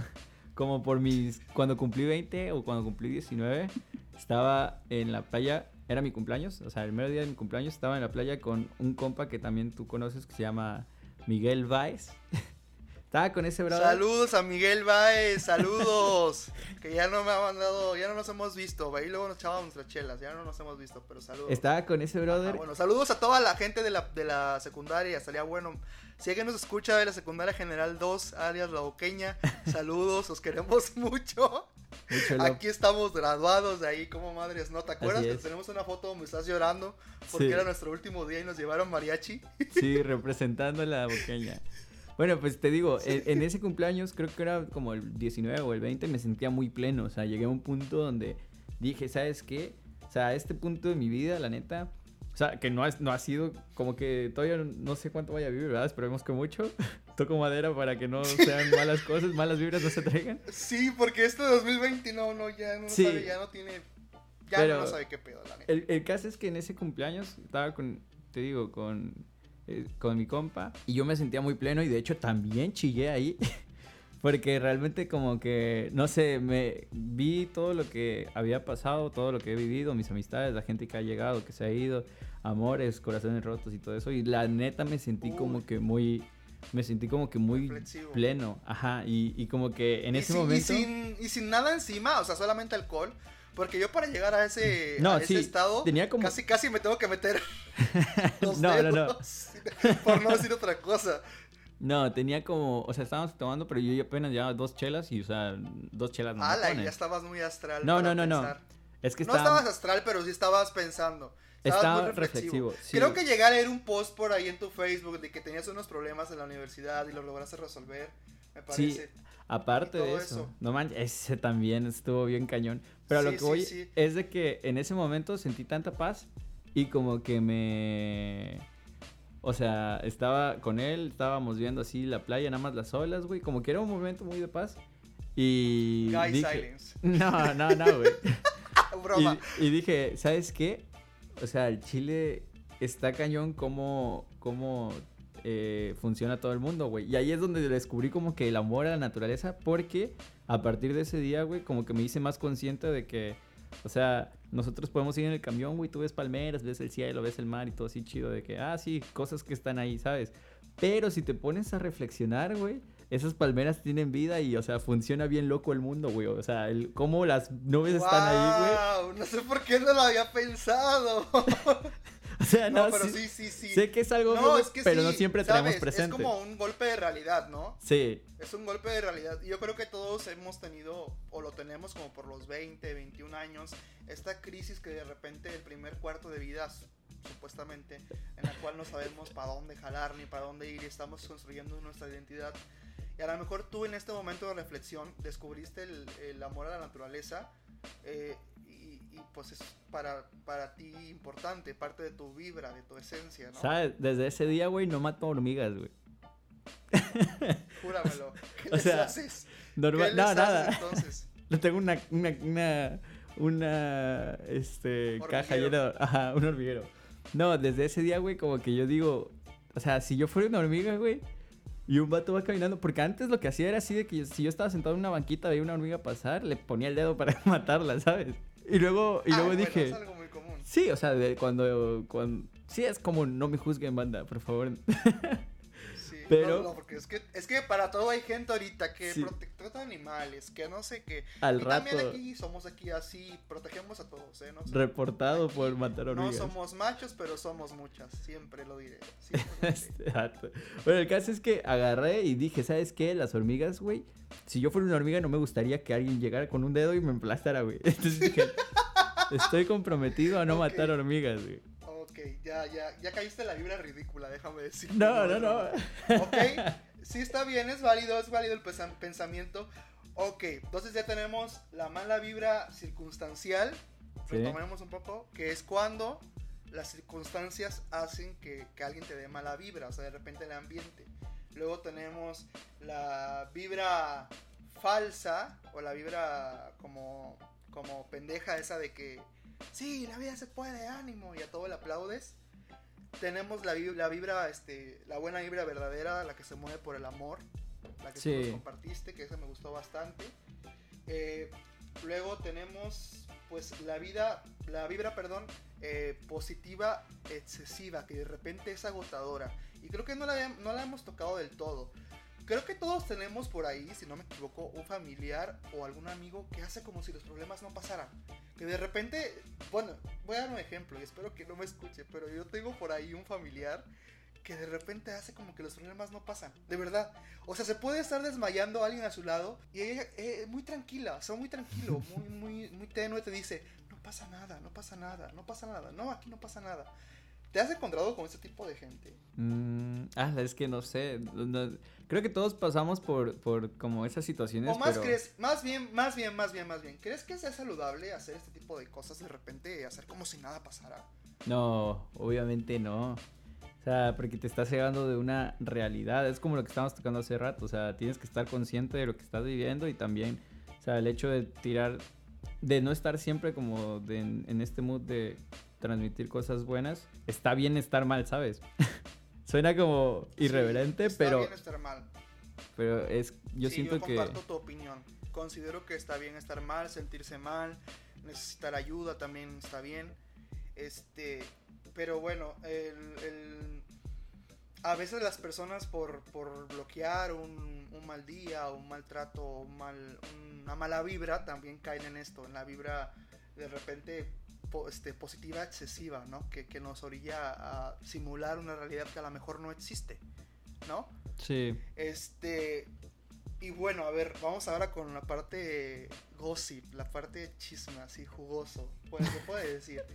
como por mis... Cuando cumplí 20 o cuando cumplí 19, estaba en la playa, era mi cumpleaños, o sea, el mero día de mi cumpleaños estaba en la playa con un compa que también tú conoces que se llama Miguel Baez. estaba con ese brother. Saludos a Miguel Baez, saludos. que ya no me ha mandado, ya no nos hemos visto. Ahí luego nos echábamos nuestras chelas, ya no nos hemos visto, pero saludos. Estaba con ese brother. Ajá, bueno, saludos a toda la gente de la, de la secundaria, estaría bueno. Si alguien nos escucha de la secundaria general 2, alias La Boqueña, saludos, os queremos mucho. Aquí estamos graduados de ahí, como madres, ¿no? ¿Te acuerdas que tenemos una foto donde estás llorando porque Sí. era nuestro último día y nos llevaron mariachi? Sí, representando la boqueña. Bueno, pues te digo, en, en ese cumpleaños, creo que era como el 19 o el 20, me sentía muy pleno. O sea, llegué a un punto donde dije, ¿sabes qué? O sea, a este punto de mi vida, la neta, sea, que no, es, no ha sido como que todavía no sé cuánto vaya a vivir, ¿verdad? Esperemos que mucho. Toco madera para que no sean malas cosas, malas vibras no se traigan. Sí, porque este 2020 no, no, ya no Sí. sabe, ya no tiene, ya Pero no sabe qué pedo, la neta. El, el caso es que en ese cumpleaños estaba con, te digo, con, eh, con mi compa y yo me sentía muy pleno y de hecho también chillé ahí. Porque realmente como que, no sé, me vi todo lo que había pasado, todo lo que he vivido, mis amistades, la gente que ha llegado, que se ha ido, amores, corazones rotos y todo eso. Y la neta me sentí Uy. como que muy, me sentí como que muy Reflexivo. pleno. Ajá, y, y como que en y ese sin- momento... Y sin, y sin nada encima, o sea, solamente alcohol. Porque yo para llegar a ese, No, a ese sí, estado, tenía como- casi casi me tengo que meter los No, no, no. dedos, por no decir otra cosa. No, tenía como, o sea, estábamos tomando, pero yo apenas llevaba dos chelas y, o sea, dos chelas no me Ala, ya estabas muy astral. No, para no, no, no. Es que No estaba... estabas astral, pero sí estabas pensando. Estaba muy reflexivo. reflexivo, sí. Creo que llegar a leer un post por ahí en tu Facebook de que tenías unos problemas en la universidad y los lograste resolver, me Sí, parece. aparte y de eso, eso. no manches, ese también estuvo bien cañón. Pero a lo Sí, que sí, voy sí. es de que en ese momento sentí tanta paz y como que me... O sea, estaba con él, estábamos viendo así la playa, nada más las olas, güey. Como que era un momento muy de paz. Y Guy dije... Silence. No, no, no, güey. Broma. Y, y dije, ¿sabes qué? O sea, el Chile está cañón cómo, cómo eh, funciona todo el mundo, güey. Y ahí es donde descubrí como que el amor a la naturaleza, porque a partir de ese día, güey, como que me hice más consciente de que, o sea, nosotros podemos ir en el camión, güey, tú ves palmeras, ves el cielo, ves el mar y todo así chido, de que, ah, sí, cosas que están ahí, ¿sabes? Pero si te pones a reflexionar, güey, esas palmeras tienen vida y, o sea, funciona bien loco el mundo, güey. O sea, el, cómo las nubes están ahí, güey. No sé por qué no lo había pensado. O sea, no, no, pero sí, sí, sí. Sé que es algo, no, es que pero sí, no siempre ¿sabes? tenemos presente. Es como un golpe de realidad, ¿no? Sí, Es un golpe de realidad. Yo creo que todos hemos tenido, o lo tenemos como por los 20, 21 años, esta crisis que de repente el primer cuarto de vida, su- supuestamente, en la cual no sabemos para dónde jalar ni para dónde ir y estamos construyendo nuestra identidad. Y a lo mejor tú en este momento de reflexión descubriste el, el amor a la naturaleza eh, y, y, pues es para, para ti importante, parte de tu vibra, de tu esencia, ¿no? ¿sabes? Desde ese día, güey, no mato hormigas, güey. Júramelo. ¿Qué O les sea, haces? Normal, ¿Qué no, les nada. haces entonces? Yo tengo una, una, una, una, este, caja llena, ajá, un hormiguero. No, desde ese día, güey, como que yo digo, o sea, si yo fuera una hormiga, güey, y un vato va caminando, porque antes lo que hacía era así de que yo- si yo estaba sentado en una banquita, veía una hormiga pasar, le ponía el dedo para matarla, ¿sabes? Y luego, y Ah, luego bueno, dije, es algo muy común. sí, o sea, de cuando, cuando, sí es como no me juzguen, banda, por favor. Pero- No, no, porque es que, es que para todo hay gente ahorita que Sí. de animales, que no sé qué. Al y también rato- aquí somos aquí así, protegemos a todos, ¿eh? No. Reportado Aquí por matar No hormigas. somos machos, pero somos muchas, siempre lo diré. siempre lo diré. Este. Bueno, el caso es que agarré y dije, ¿sabes qué? Las hormigas, güey. Si yo fuera una hormiga, no me gustaría que alguien llegara con un dedo y me emplastara, güey. Entonces dije, estoy comprometido a no matar hormigas, güey. Ok, ya, ya, ya caíste en la vibra ridícula, déjame decir. No, no, no. Ok, sí está bien, es válido, es válido el pensamiento. Ok, entonces ya tenemos la mala vibra circunstancial. Sí. Retomemos un poco, que es cuando las circunstancias hacen que, que alguien te dé mala vibra, o sea, de repente el ambiente. Luego tenemos la vibra falsa o la vibra como, como pendeja esa de que, sí, la vida se puede, ánimo, y a todo le aplaudes. Tenemos la, la vibra, este, la buena vibra verdadera, la que se mueve por el amor, la que tú Sí. nos compartiste, que esa me gustó bastante. Eh, luego tenemos, pues, la vida, la vibra, perdón, eh, positiva excesiva, que de repente es agotadora. Y creo que no la, no la hemos tocado del todo. Creo que todos tenemos por ahí, si no me equivoco, un familiar o algún amigo que hace como si los problemas no pasaran. Que de repente, bueno, voy a dar un ejemplo y espero que no me escuche, pero yo tengo por ahí un familiar que de repente hace como que los problemas no pasan. De verdad. O sea, se puede estar desmayando alguien a su lado y ella eh, muy tranquila, o sea, muy tranquilo, muy, muy, muy tenue, te dice, no pasa nada, no pasa nada, no pasa nada, no, aquí no pasa nada. ¿Te has encontrado con este tipo de gente? Mm, ah, es que no sé. no- creo que todos pasamos por, por como esas situaciones. O más pero... crees, más bien, más bien, más bien, más bien. ¿Crees que sea saludable hacer este tipo de cosas de repente, hacer como si nada pasara? No, obviamente no. O sea, porque te estás cegando de una realidad. Es como lo que estábamos tocando hace rato. O sea, tienes que estar consciente de lo que estás viviendo y también, o sea, el hecho de tirar, de no estar siempre como de- en, en este mood de transmitir cosas buenas. Está bien estar mal, ¿sabes? Suena como Sí, irreverente, está pero, bien estar mal. pero es, yo Sí, siento yo que... comparto tu opinión. Considero que está bien estar mal, sentirse mal, necesitar ayuda también está bien. Este, pero bueno, el, el- a veces las personas por, por bloquear un, un mal día, un mal trato, un mal, una mala vibra, también caen en esto, en la vibra de repente este, positiva excesiva, ¿no? Que, que nos orilla a simular una realidad que a lo mejor no existe, ¿no? Sí. Este. Y bueno, a ver, vamos ahora con la parte gossip, la parte chisme, así jugoso. Pues se puede decir.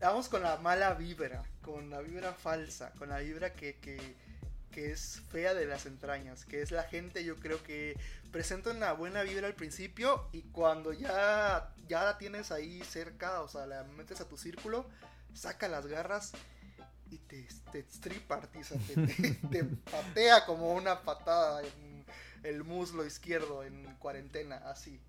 Vamos con la mala vibra, con la vibra falsa, con la vibra que, que, que es fea de las entrañas, que es la gente, yo creo que presenta una buena vibra al principio y cuando ya, ya la tienes ahí cerca, o sea, la metes a tu círculo, saca las garras y te, te te, te patea como una patada en el muslo izquierdo en cuarentena, así.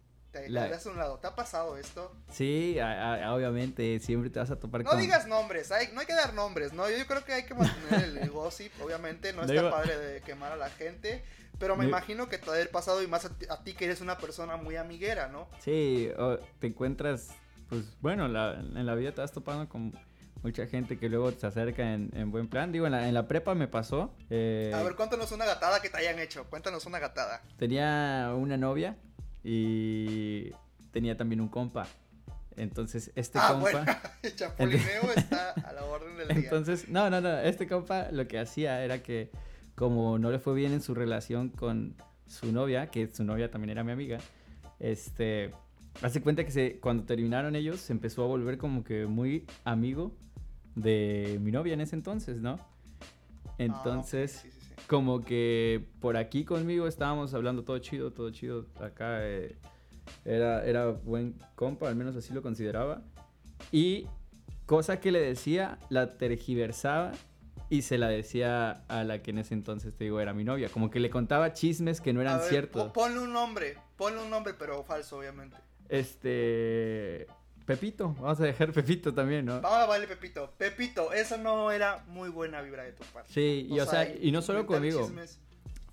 Te, La- das a un lado. ¿Te ha pasado esto? Sí, a- a- obviamente, siempre te vas a topar No con... digas nombres, hay, no hay que dar nombres, ¿no? Yo, yo creo que hay que mantener el, gossip, obviamente, no No está padre de quemar a la gente, pero me No- imagino que te ha pasado y más a ti, que eres una persona muy amiguera, ¿no? Sí, te encuentras, pues bueno, la- en la vida te vas topando con mucha gente que luego se acerca en, en buen plan. Digo, en la, en la prepa me pasó. eh, A ver, cuéntanos una gatada que te hayan hecho, cuéntanos una gatada. tenía una novia y tenía también un compa. Entonces, este ah, compa... bueno, el chapulineo está a la orden del día. Entonces, no, no, no, este compa lo que hacía era que como no le fue bien en su relación con su novia, que su novia también era mi amiga, este, hace cuenta que se, cuando terminaron ellos se empezó a volver como que muy amigo de mi novia en ese entonces, ¿no? Entonces, Ah, sí, sí. Como que por aquí conmigo estábamos hablando todo chido, todo chido. Acá eh, era, era buen compa, al menos así lo consideraba. Y cosa que le decía, la tergiversaba y se la decía a la que en ese entonces, te digo, era mi novia. Como que le contaba chismes que no A eran ver, ciertos. po- Ponle un nombre, ponle un nombre, pero falso, obviamente. Este... Pepito, vamos a dejar Pepito también, ¿no? Vamos a vale, Pepito. Pepito, esa no era muy buena vibra de tu parte. Sí, y o sea, y no solo conmigo, chismes.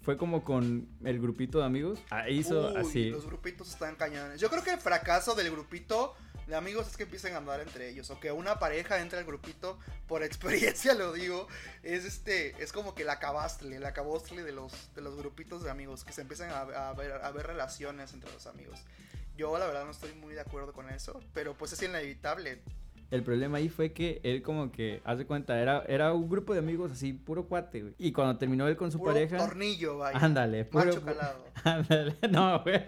fue como con el grupito de amigos. Ahí hizo Uy, así. Los grupitos están cañones. Yo creo que el fracaso del grupito de amigos es que empiecen a andar entre ellos. O que una pareja entre al grupito, por experiencia lo digo, es este, es como que la cabastle, la cabostle de los, de los grupitos de amigos, que se empiezan a, a ver, a ver relaciones entre los amigos. Yo la verdad no estoy muy de acuerdo con eso, pero pues es inevitable. El problema ahí fue que él como que, haz de cuenta, era, era un grupo de amigos así, puro cuate, güey. Y cuando terminó él con su Puro pareja... tornillo, vaya. Ándale, puro... Macho calado. Ándale, no, güey.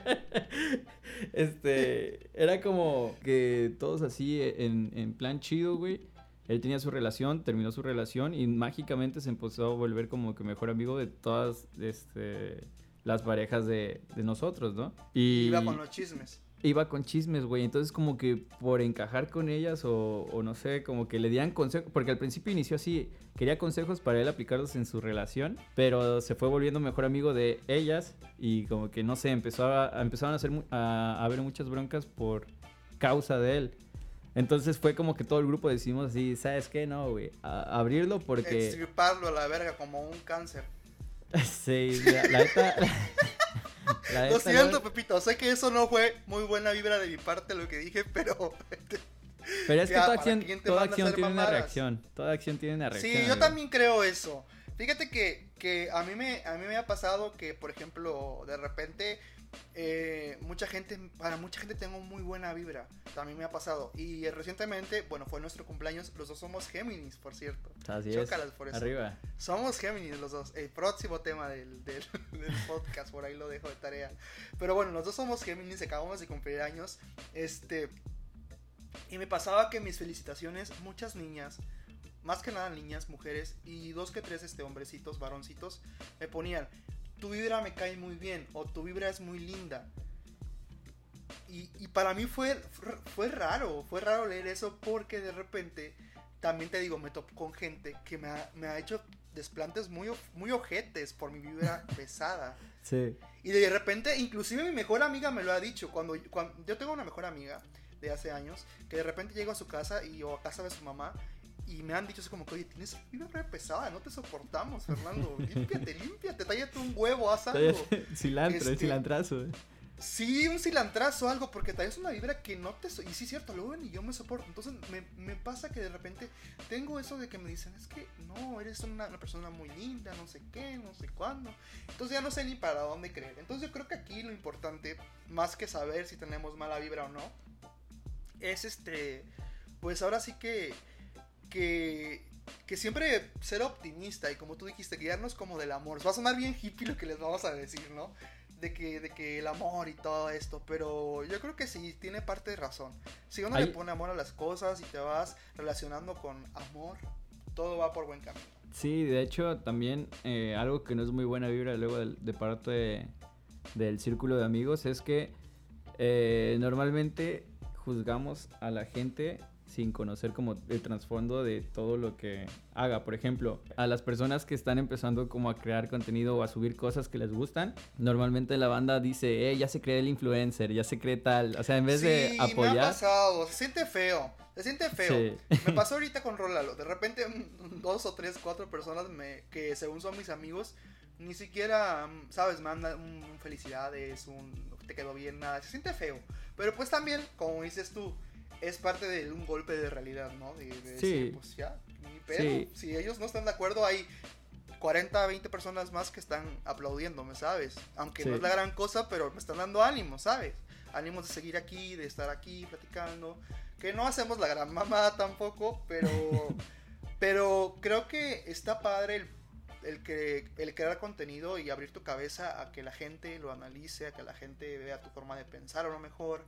Este, era como que todos así en, en plan chido, güey. Él tenía su relación, terminó su relación y mágicamente se empezó a volver como que mejor amigo de todas este, las parejas de, de nosotros, ¿no? Y Iba con los chismes. iba con chismes, güey. Entonces, como que por encajar con ellas o, o no sé, como que le dieran consejos. Porque al principio inició así, quería consejos para él aplicarlos en su relación, pero se fue volviendo mejor amigo de ellas y como que no sé, empezó a, empezaron a, hacer, a, a haber muchas broncas por causa de él. Entonces fue como que todo el grupo decidimos así, ¿sabes qué? No, güey, abrirlo porque... Extirparlo a la verga como un cáncer. sí, la, la Lo siento, Pepito. Sé que eso no fue muy buena vibra de mi parte lo que dije, pero. Pero es que Ya, toda ¿para acción, toda acción tiene una reacción. Toda acción tiene una reacción. Sí, yo amigo. también creo eso. Fíjate que, que a, mí me, a mí me ha pasado que, por ejemplo, de repente, eh, mucha gente, para mucha gente tengo muy buena vibra. También me ha pasado. Y eh, recientemente, bueno, fue nuestro cumpleaños. Los dos somos Géminis, por cierto. Así es. Chócalas por eso. Arriba. Somos Géminis los dos. El próximo tema del, del, del podcast, por ahí lo dejo de tarea. Pero bueno, los dos somos Géminis, acabamos de cumplir años. Este. Y me pasaba que mis felicitaciones, muchas niñas, más que nada niñas, mujeres, y dos que tres este, hombrecitos, varoncitos, me ponían, tu vibra me cae muy bien, o tu vibra es muy linda. Y, y para mí fue, fue raro, fue raro leer eso porque de repente también te digo, me topo con gente que me ha, me ha hecho desplantes muy, muy ojetes por mi vibra pesada. Sí. Y de repente, inclusive mi mejor amiga me lo ha dicho. Cuando, cuando yo tengo una mejor amiga de hace años, que de repente llego a su casa y o a casa de su mamá. Y me han dicho así como que, oye, tienes vibra pesada, no te soportamos, Fernando. Límpiate, límpiate, tállate un huevo, haz algo. Cilantro, Este- cilantrazo. eh. Sí, un cilantrazo o algo, porque traes una vibra que no te... so- Y sí, cierto, luego ni yo me soporto. Entonces me, me pasa que de repente tengo eso de que me dicen, es que no, eres una, una persona muy linda, no sé qué, no sé cuándo. Entonces ya no sé ni para dónde creer. Entonces yo creo que aquí lo importante, más que saber si tenemos mala vibra o no, es este... Pues ahora sí que... Que, que siempre ser optimista y como tú dijiste, guiarnos como del amor. Va a sonar bien hippie lo que les vamos a decir, ¿no? de que, de que el amor y todo esto, pero yo creo que sí, tiene parte de razón. Si uno Hay- le pone amor a las cosas y te vas relacionando con amor, todo va por buen camino. Sí, de hecho, también eh, algo que no es muy buena vibra luego de, parte de- del círculo de amigos es que eh, normalmente juzgamos a la gente sin conocer como el trasfondo de todo lo que haga. Por ejemplo, a las personas que están empezando como a crear contenido o a subir cosas que les gustan, normalmente la banda dice, eh, ya se cree el influencer, ya se cree tal. O sea, en vez de sí, me ha apoyar... pasado, se siente feo, se siente feo. Sí. Me pasó ahorita con Rolalo, de repente mm, dos o tres, cuatro personas me, que según son mis amigos, ni siquiera, mm, sabes, mandan un, un felicidades, un te quedó bien, nada, se siente feo. Pero pues también, como dices tú, es parte de un golpe de realidad, ¿no? De, de Sí. decir, pues ya, ni pedo. Sí. Si ellos no están de acuerdo, hay 40, 20 personas más que están aplaudiéndome, ¿sabes? Aunque no es la gran cosa, pero me están dando ánimo, ¿sabes? Ánimos de seguir aquí, de estar aquí platicando. Que no hacemos la gran mamada tampoco, pero, pero creo que está padre el, el, que, el crear contenido y abrir tu cabeza a que la gente lo analice, a que la gente vea tu forma de pensar a lo mejor.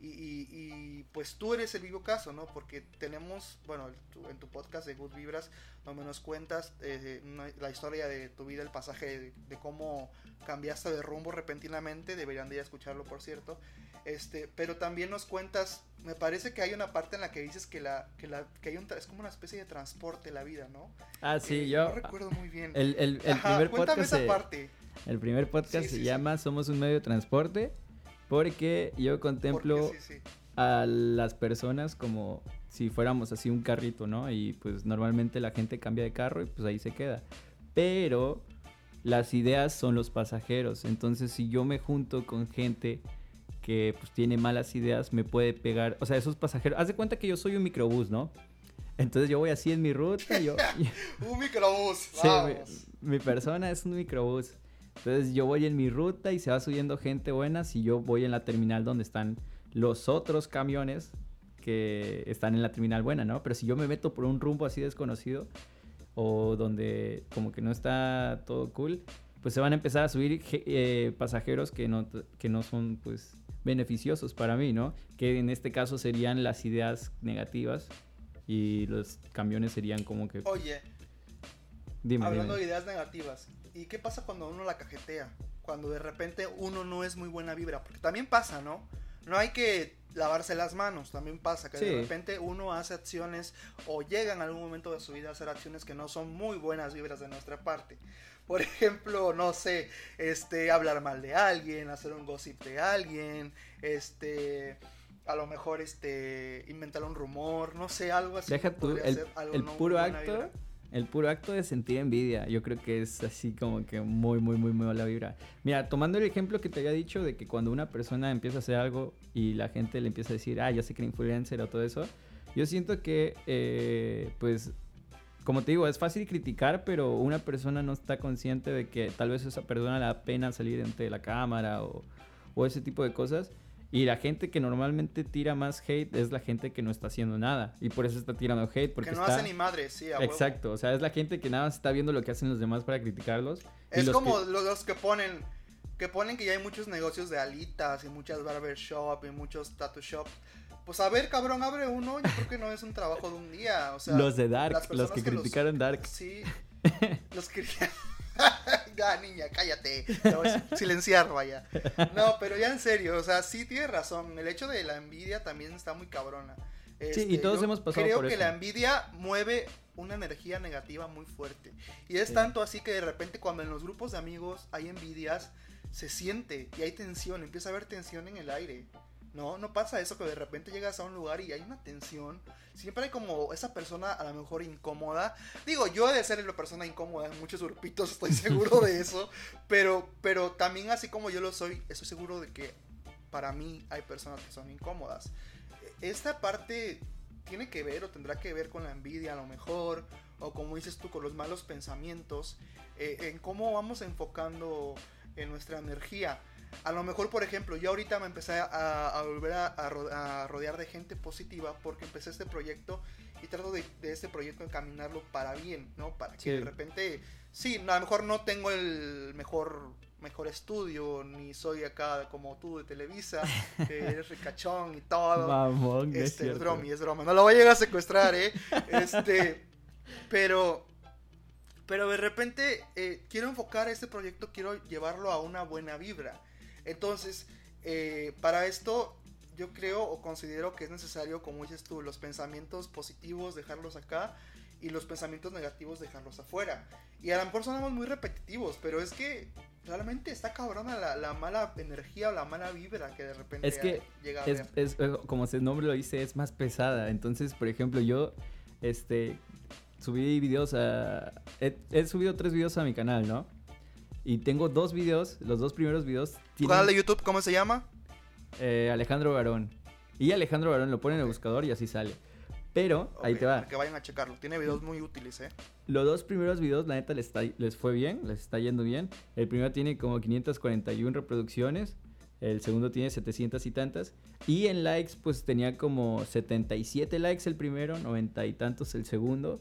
Y, y- y, pues tú eres el vivo caso, ¿no? Porque tenemos, bueno, tu- en tu podcast de Good Vibras, donde nos cuentas eh, una- la historia de tu vida, el pasaje de, de cómo cambiaste de rumbo repentinamente, deberían de ir a escucharlo, por cierto. Este, pero también nos cuentas, me parece que hay una parte en la que dices que la, que la, que hay un, es como una especie de transporte la vida, ¿no? Ah, sí, Eh, yo... no recuerdo muy bien. El, el, el Ajá, primer cuéntame podcast... esa parte. El primer podcast Sí, se sí. llama Somos un medio de transporte porque yo contemplo porque sí, sí. a las personas como si fuéramos así un carrito, ¿no? Y pues normalmente la gente cambia de carro y pues ahí se queda. Pero las ideas son los pasajeros. Entonces si yo me junto con gente que pues tiene malas ideas, me puede pegar. O sea, esos pasajeros... Haz de cuenta que yo soy un microbús, ¿no? Entonces yo voy así en mi ruta, yo... Un microbús, Sí, mi, vamos. mi persona es un microbús. Entonces yo voy en mi ruta y se va subiendo gente buena si yo voy en la terminal donde están los otros camiones que están en la terminal buena, ¿no? Pero si yo me meto por un rumbo así desconocido o donde como que no está todo cool, pues se van a empezar a subir eh, pasajeros que no, que no son pues beneficiosos para mí, ¿no? Que en este caso serían las ideas negativas y los camiones serían como que... Oye, Dime, hablando dime. de ideas negativas, ¿y qué pasa cuando uno la cajetea? Cuando de repente uno no es muy buena vibra, porque también pasa, ¿no? No hay que lavarse las manos, también pasa que Sí. de repente uno hace acciones o llega en algún momento de su vida a hacer acciones que no son muy buenas vibras de nuestra parte. Por ejemplo, no sé, este, hablar mal de alguien, hacer un gossip de alguien, este, a lo mejor, este, inventar un rumor, no sé, algo así. Deja tú, el, no puro acto, vibra. El puro acto de sentir envidia, yo creo que es así como que muy, muy, muy, muy mala vibra. Mira, tomando el ejemplo que te había dicho de que cuando una persona empieza a hacer algo y la gente le empieza a decir, ah, ya sé que era influencer o todo eso, yo siento que, eh, pues, como te digo, es fácil criticar, pero una persona no está consciente de que tal vez esa persona le da pena salir ante la cámara o, o ese tipo de cosas. Y la gente que normalmente tira más hate es la gente que no está haciendo nada. Y por eso está tirando hate. Porque que no está... hace ni madre, sí, a huevo. Exacto, o sea, es la gente que nada más está viendo lo que hacen los demás para criticarlos. Es los como que- los, que ponen que ponen que ya hay muchos negocios de alitas y muchas barbershop y muchos tattoo shops. Pues a ver, cabrón, abre uno. Yo creo que no es un trabajo de un día. O sea, los de Dark, las los que los- criticaron Dark. Sí. Los que. ya, niña, cállate. A silenciar, vaya. No, pero ya en serio, o sea, sí tienes razón. El hecho de la envidia también está muy cabrona. Sí, y todos yo hemos pasado Creo por que eso. la envidia mueve una energía negativa muy fuerte. Y es Sí. tanto así que de repente cuando en los grupos de amigos hay envidias, se siente y hay tensión, empieza a haber tensión en el aire. No, no pasa eso que de repente llegas a un lugar y hay una tensión. Siempre hay como esa persona a lo mejor incómoda. Digo, yo he de ser la persona incómoda en muchos grupitos, estoy seguro de eso. Pero, pero también así como yo lo soy, estoy seguro de que para mí hay personas que son incómodas. Esta parte tiene que ver o tendrá que ver con la envidia a lo mejor, o como dices tú, con los malos pensamientos, eh, en cómo vamos enfocando en nuestra energía. A lo mejor, por ejemplo, yo ahorita me empecé a, a volver a, a ro- a rodear de gente positiva porque empecé este proyecto y trato de, de este proyecto encaminarlo para bien, ¿no? Para que Sí. de repente, sí, a lo mejor no tengo el mejor mejor estudio, ni soy acá como tú de Televisa, que eres ricachón y todo. Mamón, Este, es bromi, es broma. No lo voy a llegar a secuestrar, ¿eh? Este, pero, pero de repente eh, quiero enfocar este proyecto, quiero llevarlo a una buena vibra. Entonces, eh, para esto, yo creo o considero que es necesario, como dices tú, los pensamientos positivos dejarlos acá y los pensamientos negativos dejarlos afuera. Y a lo mejor sonamos muy repetitivos, pero es que realmente está cabrona la, la mala energía o la mala vibra que de repente Es que llega a es, ver. es, como su nombre lo dice, es más pesada. Entonces, por ejemplo, yo este subí videos a. He, he subido tres videos a mi canal, ¿no? Y tengo dos videos, los dos primeros videos. ¿Tu canal de YouTube cómo se llama? eh, Alejandro Barón. Y Alejandro Barón lo pone en el buscador y así sale. Pero, ahí Ok, te va. Que vayan a checarlo. Tiene videos muy útiles, ¿eh? Los dos primeros videos, la neta, les, está- les fue bien, les está yendo bien. El primero tiene como 541 reproducciones, el segundo tiene 700 y tantas. Y en likes, pues tenía como 77 likes el primero, 90 y tantos el segundo.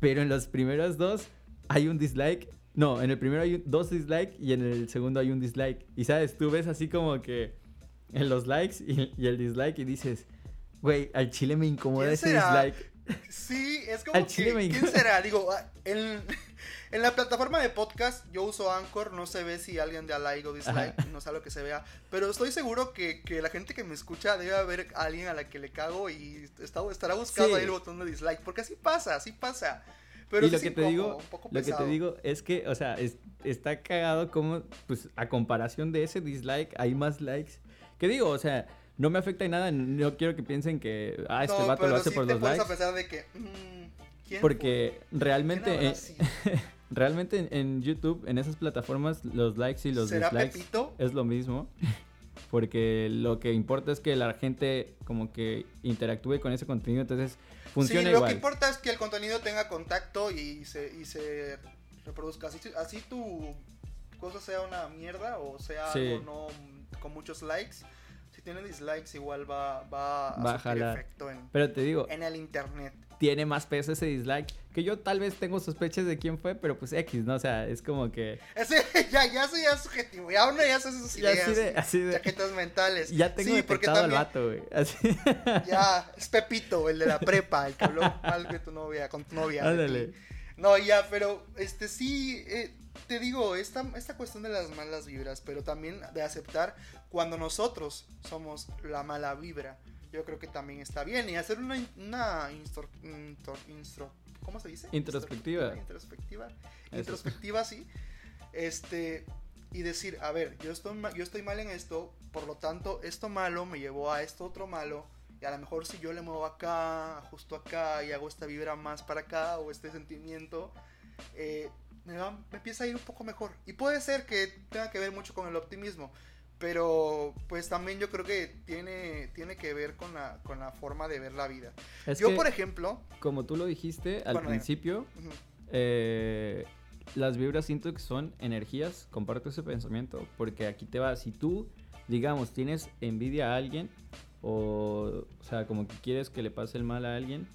Pero en los primeros dos hay un dislike. No, en el primero hay dos dislikes y en el segundo hay un dislike. Y sabes, tú ves así como que en los likes y, y el dislike y dices, güey, al chile me incomoda ¿Quién ese será? dislike. Sí, es como Al que, chile me ¿quién será? Digo, ah, en, en la plataforma de podcast yo uso Anchor, no se ve si alguien da like o dislike, Ajá. no sé lo que se vea, pero estoy seguro que, que la gente que me escucha debe haber alguien a la que le cago y está, estará buscando Sí. ahí el botón de dislike, porque así pasa, así pasa. Pero y lo que te digo, lo que te digo es que, o sea, es- está cagado como, pues, a comparación de ese dislike, hay más likes. Que digo, o sea, no me afecta en nada, no quiero que piensen que, ah, este No, vato lo hace sí por te los likes. a pensar de que, mm, ¿quién Porque fue? ¿Quién realmente, eh, sido? realmente en, en YouTube, en esas plataformas, los likes y los ¿Será dislikes Pepito? es lo mismo. Porque lo que importa es que la gente como que interactúe con ese contenido, entonces funciona sí, lo que importa es que el contenido tenga contacto y se, y se reproduzca. Así, así tu cosa sea una mierda o sea Sí. algo no con muchos likes. Si tiene dislikes igual va, va a Va a surtir jalar. efecto en, Pero te digo, en el internet. Tiene más peso ese dislike. Que yo tal vez tengo sospechas de quién fue, pero pues X, ¿no? O sea, es como que. Ese, ya, ya eso ya es subjetivo. Ya uno ya hace sus Ya ideas. así de- así de- Chaquetas mentales. Ya tengo sí, detectado al vato, güey. Así. ya es Pepito, el de la prepa, el que habló mal de tu novia, con tu novia. Ándale. No, ya, pero este sí, eh, te digo, esta, esta cuestión de las malas vibras, pero también de aceptar cuando nosotros somos la mala vibra, yo creo que también está bien. Y hacer una, una instro- ¿cómo se dice? Introspectiva. Introspectiva. Eso. Introspectiva, sí. Este, y decir, a ver, yo estoy, yo estoy mal en esto, por lo tanto, esto malo me llevó a esto otro malo. Y a lo mejor si yo le muevo acá, justo acá, y hago esta vibra más para acá, o este sentimiento, eh, me, va- me empieza a ir un poco mejor. Y puede ser que tenga que ver mucho con el optimismo, pero pues también yo creo que tiene, tiene que ver con la, con la forma de ver la vida. Es yo, que, por ejemplo, como tú lo dijiste al Bueno, principio, eh, las vibras siento que son energías. Comparto ese pensamiento. Porque aquí te va. Si tú, digamos, tienes envidia a alguien, o, o sea, como que quieres que le pase el mal a alguien,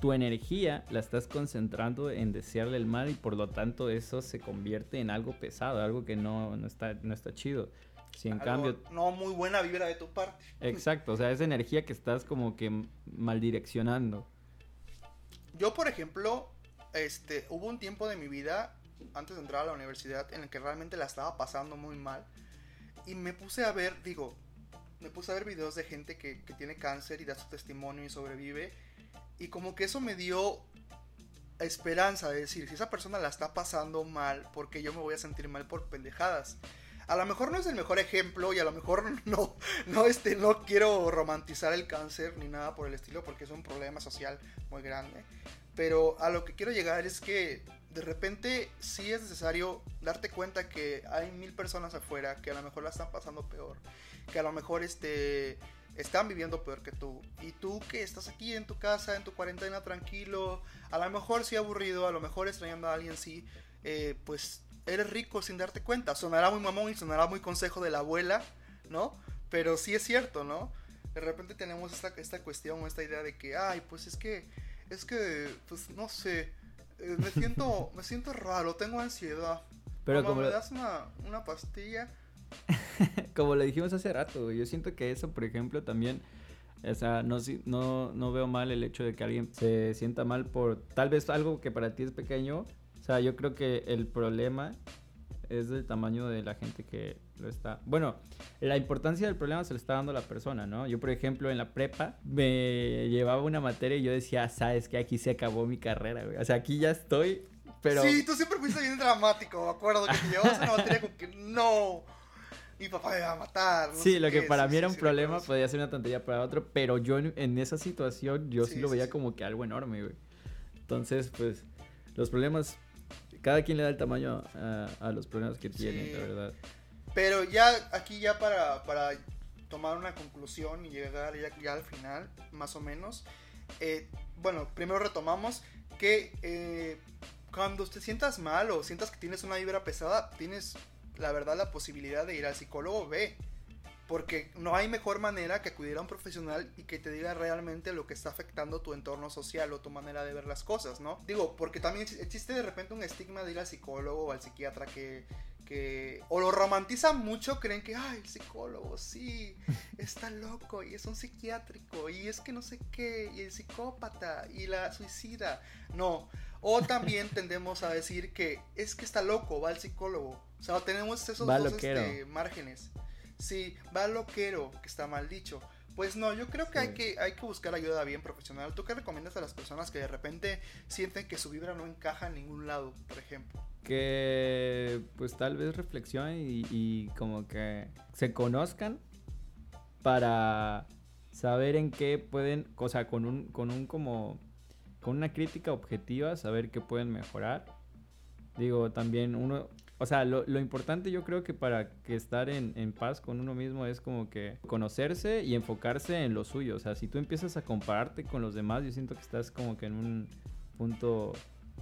tu energía la estás concentrando en desearle el mal y por lo tanto eso se convierte en algo pesado, algo que no, no, está, no está chido. Si en algo cambio no muy buena vibra de tu parte. Exacto, o sea, es energía que estás como que m- mal direccionando. Yo, por ejemplo, este, hubo un tiempo de mi vida, antes de entrar a la universidad, en el que realmente la estaba pasando muy mal. Y me puse a ver, digo, me puse a ver videos de gente que, que tiene cáncer y da su testimonio y sobrevive. Y como que eso me dio esperanza de decir, si esa persona la está pasando mal, porque yo me voy a sentir mal por pendejadas. A lo mejor no es el mejor ejemplo y a lo mejor no, no, este, no quiero romantizar el cáncer ni nada por el estilo porque es un problema social muy grande. Pero a lo que quiero llegar es que de repente sí es necesario darte cuenta que hay mil personas afuera que a lo mejor la están pasando peor, que a lo mejor este están viviendo peor que tú. Y tú que estás aquí en tu casa, en tu cuarentena tranquilo, a lo mejor sí aburrido, a lo mejor extrañando a alguien sí, eh, pues eres rico sin darte cuenta. Sonará muy mamón y sonará muy consejo de la abuela, ¿no? Pero sí es cierto, ¿no? De repente tenemos esta, esta cuestión, esta idea de que, ay, pues es que, es que, pues no sé, eh, me siento, me siento raro, tengo ansiedad. Pero Mamá, como me das una, una pastilla. Como lo dijimos hace rato, yo siento que eso, por ejemplo, también, o sea, no, no, no veo mal el hecho de que alguien se sienta mal por tal vez algo que para ti es pequeño. O sea, yo creo que el problema es del tamaño de la gente que lo está... Bueno, la importancia del problema se le está dando a la persona, ¿no? Yo, por ejemplo, en la prepa me llevaba una materia y yo decía, "Ah, sabes que aquí se acabó mi carrera, güey. O sea, aquí ya estoy, pero... Sí, tú siempre fuiste bien dramático, me acuerdo que te llevabas una materia con que no, mi papá me va a matar. no Sí, lo que para mí sí, era un sí, problema podía ser una tontería para otro, pero yo en, en esa situación yo sí, Sí, lo veía como que algo enorme, güey. Entonces, pues, los problemas, cada quien le da el tamaño a, a los problemas que tiene, Sí. la verdad. Pero ya aquí ya para, para tomar una conclusión y llegar ya, ya al final, más o menos. eh, bueno, primero retomamos que eh, cuando te sientas mal o sientas que tienes una vibra pesada, tienes la verdad la posibilidad de ir al psicólogo, ve. Porque no hay mejor manera que acudir a un profesional y que te diga realmente lo que está afectando tu entorno social o tu manera de ver las cosas, ¿no? Digo, porque también existe de repente un estigma de ir al psicólogo o al psiquiatra que, que o lo romantizan mucho, creen que, ay, el psicólogo, sí, está loco y es un psiquiátrico y es que no sé qué, y el psicópata y la suicida. No. O también tendemos a decir que es que está loco, va al psicólogo. O sea, tenemos esos Va dos este, márgenes. Sí, va loquero, que está mal dicho. Pues no, yo creo que, hay que hay que buscar ayuda bien profesional. ¿Tú qué recomiendas a las personas que de repente sienten que su vibra no encaja en ningún lado, por ejemplo? Que, pues, tal vez reflexionen y, y como que se conozcan para saber en qué pueden, o sea, con un, con un como, con una crítica objetiva, saber qué pueden mejorar. Digo, también uno, o sea, lo, lo importante yo creo que para que estar en, paz con uno mismo es como que conocerse y enfocarse en lo suyo. O sea, si tú empiezas a compararte con los demás, yo siento que estás como que en un punto,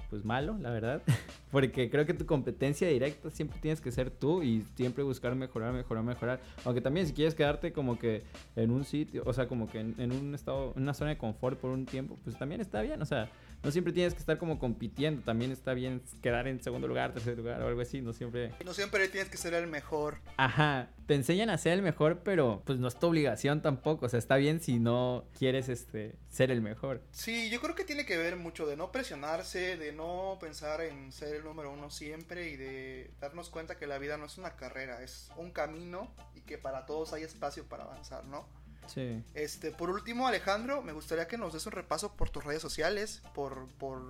pues malo, la verdad. Porque creo que tu competencia directa siempre tienes que ser tú y siempre buscar mejorar, mejorar, mejorar. Aunque también si quieres quedarte como que en un sitio, o sea, como que en un estado, en una zona de confort por un tiempo, pues también está bien. O sea, no siempre tienes que estar como compitiendo. También está bien quedar en segundo lugar, tercer lugar o algo así. No siempre. No siempre tienes que ser el mejor. Ajá, te enseñan a ser el mejor, pero pues no es tu obligación tampoco. O sea, está bien si no quieres este ser el mejor. Sí, yo creo que tiene que ver mucho de no presionarse, de no pensar en ser el número uno siempre y de darnos cuenta que la vida no es una carrera, es un camino y que para todos hay espacio para avanzar, ¿no? Sí. Este, por último, Alejandro, me gustaría que nos des un repaso por tus redes sociales, por, por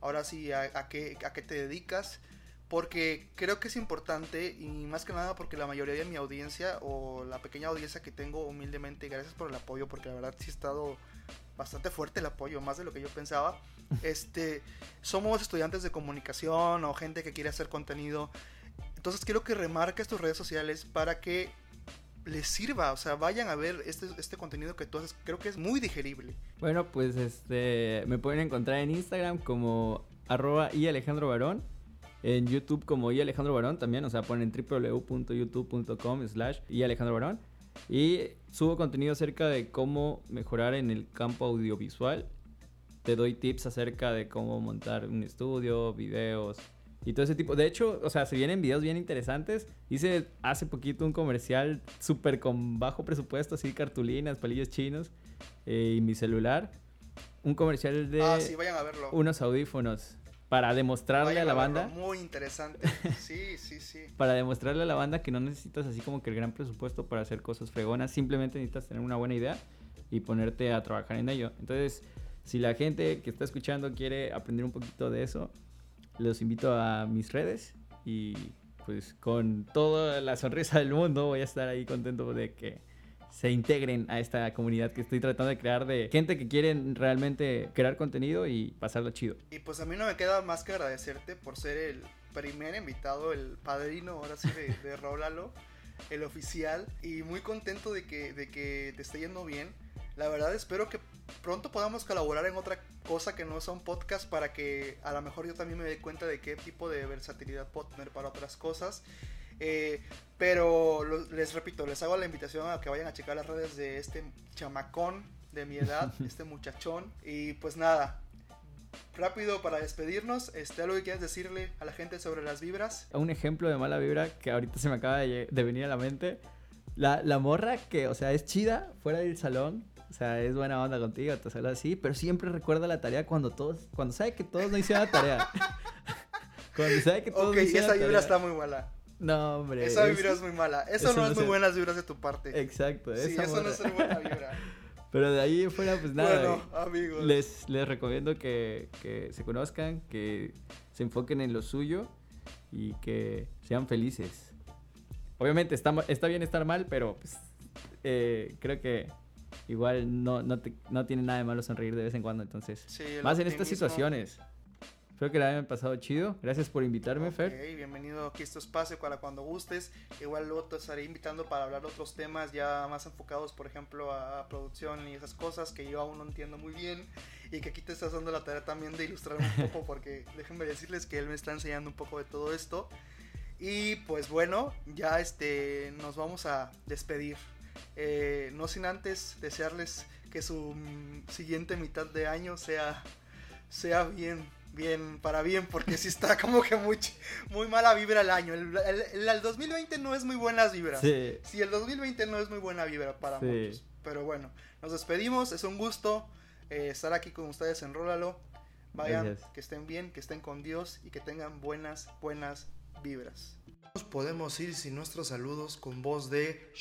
ahora sí, a, a qué, a qué te dedicas, porque creo que es importante y más que nada porque la mayoría de mi audiencia o la pequeña audiencia que tengo humildemente, gracias por el apoyo, porque la verdad sí ha estado bastante fuerte el apoyo, más de lo que yo pensaba. Este, somos estudiantes de comunicación o gente que quiere hacer contenido. Entonces quiero que remarques tus redes sociales para que les sirva, o sea, vayan a ver este, este contenido que tú haces, creo que es muy digerible. Bueno, pues este me pueden encontrar en Instagram como arroba y Alejandro Barón. En YouTube como y Alejandro Barón también, o sea, ponen www.youtube.com slash y Alejandro. Y subo contenido acerca de cómo mejorar en el campo audiovisual. Te doy tips acerca de cómo montar un estudio, videos y todo ese tipo. De hecho, o sea, se vienen videos bien interesantes. Hice hace poquito un comercial súper con bajo presupuesto, así cartulinas, palillos chinos eh, y mi celular. Un comercial de Ah, sí, vayan a verlo. unos audífonos. para demostrarle a la banda, Muy interesante. Sí, sí, sí. para demostrarle a la banda que no necesitas así como que el gran presupuesto para hacer cosas fregonas, simplemente necesitas tener una buena idea y ponerte a trabajar en ello. Entonces, si la gente que está escuchando quiere aprender un poquito de eso, los invito a mis redes y pues con toda la sonrisa del mundo voy a estar ahí contento de que se integren a esta comunidad que estoy tratando de crear de gente que quieren realmente crear contenido y pasarlo chido. Y pues a mí no me queda más que agradecerte por ser el primer invitado, el padrino, ahora sí, de, de el oficial. Y muy contento de que, de que te esté yendo bien. La verdad espero que pronto podamos colaborar en otra cosa que no sea un podcast para que a lo mejor yo también me dé cuenta de qué tipo de versatilidad puedo tener para otras cosas. Eh, pero lo- les repito, les hago la invitación a que vayan a checar las redes de este chamacón de mi edad, este muchachón. Y pues nada, rápido para despedirnos, este, algo que quieras decirle a la gente sobre las vibras. Un ejemplo de mala vibra que ahorita se me acaba de, de venir a la mente. La, la morra que, o sea, es chida fuera del salón. O sea, es buena onda contigo, te saluda así, pero siempre recuerda la tarea cuando todos, cuando sabe que todos no hicieron la tarea. cuando sabe que todos Ok, no hicieron esa la vibra tarea. está muy mala. No, hombre. Esa es- vibra es muy mala. Eso, eso no no es muy buenas vibras de tu parte. Exacto, Sí, esa eso no es ser buena vibra. Pero de ahí fuera, pues nada. bueno, amigos. Les, les recomiendo que, que se conozcan, que se enfoquen en lo suyo y que sean felices. Obviamente está, está bien estar mal, pero pues, eh, creo que igual no, no, te- no tiene nada de malo sonreír de vez en cuando. Entonces, Sí, más en estas situaciones. Espero que la hayan pasado chido. Gracias por invitarme, Ok, Fer. bienvenido aquí a este espacio para cuando gustes. Igual luego te estaré invitando para hablar de otros temas ya más enfocados, por ejemplo, a producción y esas cosas que yo aún no entiendo muy bien. Y que aquí te estás dando la tarea también de ilustrar un poco, porque déjenme decirles que él me está enseñando un poco de todo esto. Y pues bueno, ya este, nos vamos a despedir. Eh, no sin antes desearles que su siguiente mitad de año sea, sea bien, bien, para bien, porque si está como que muy, muy mala vibra el año. El, el- el 2020 no es muy buenas vibras. Sí. Sí, el 2020 no es muy buena vibra para Sí. muchos. Pero bueno, nos despedimos. Es un gusto eh, estar aquí con ustedes en Rólalo. Vayan, Gracias. que estén bien, que estén con Dios y que tengan buenas, buenas vibras. Nos podemos ir sin nuestros saludos con voz de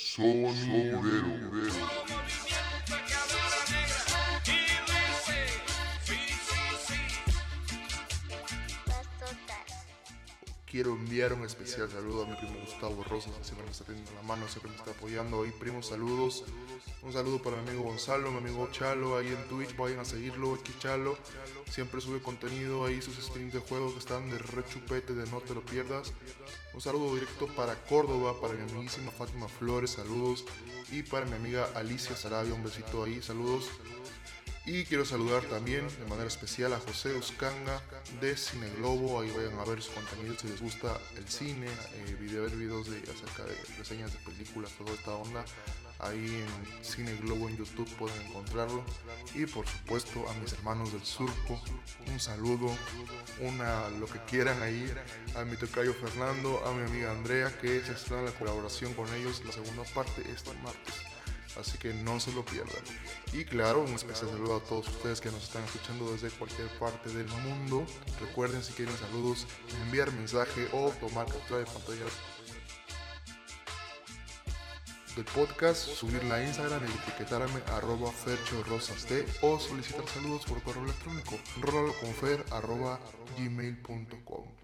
Quiero enviar un especial saludo a mi primo Gustavo Rosas, que siempre me está teniendo la mano, siempre me está apoyando ahí. Primo, saludos. Un saludo para mi amigo Gonzalo, mi amigo Chalo, ahí en Twitch, vayan a seguirlo, aquí Chalo. Siempre sube contenido ahí, sus streams de juegos que están de rechupete, de no te lo pierdas. Un saludo directo para Córdoba, para mi amiguísima Fátima Flores, saludos. Y para mi amiga Alicia Sarabia, un besito ahí, saludos. Y quiero saludar también de manera especial a José Uscanga de Cine Globo. Ahí vayan a ver su contenido si les gusta el cine, eh, ver videos de, acerca de reseñas de películas, toda esta onda. Ahí en Cine Globo en YouTube pueden encontrarlo. Y por supuesto a mis hermanos del surco, un saludo, una lo que quieran ahí. A mi tocayo Fernando, a mi amiga Andrea, que se estrena la colaboración con ellos, la segunda parte este martes. Así que no se lo pierdan. Y claro, un especial saludo a todos ustedes que nos están escuchando desde cualquier parte del mundo. Recuerden si quieren saludos, enviar mensaje o tomar captura de pantalla podcast, subirla a Instagram y etiquetarme arroba ferchorosasd o solicitar saludos por correo electrónico rolaloconfer arroba gmail.com.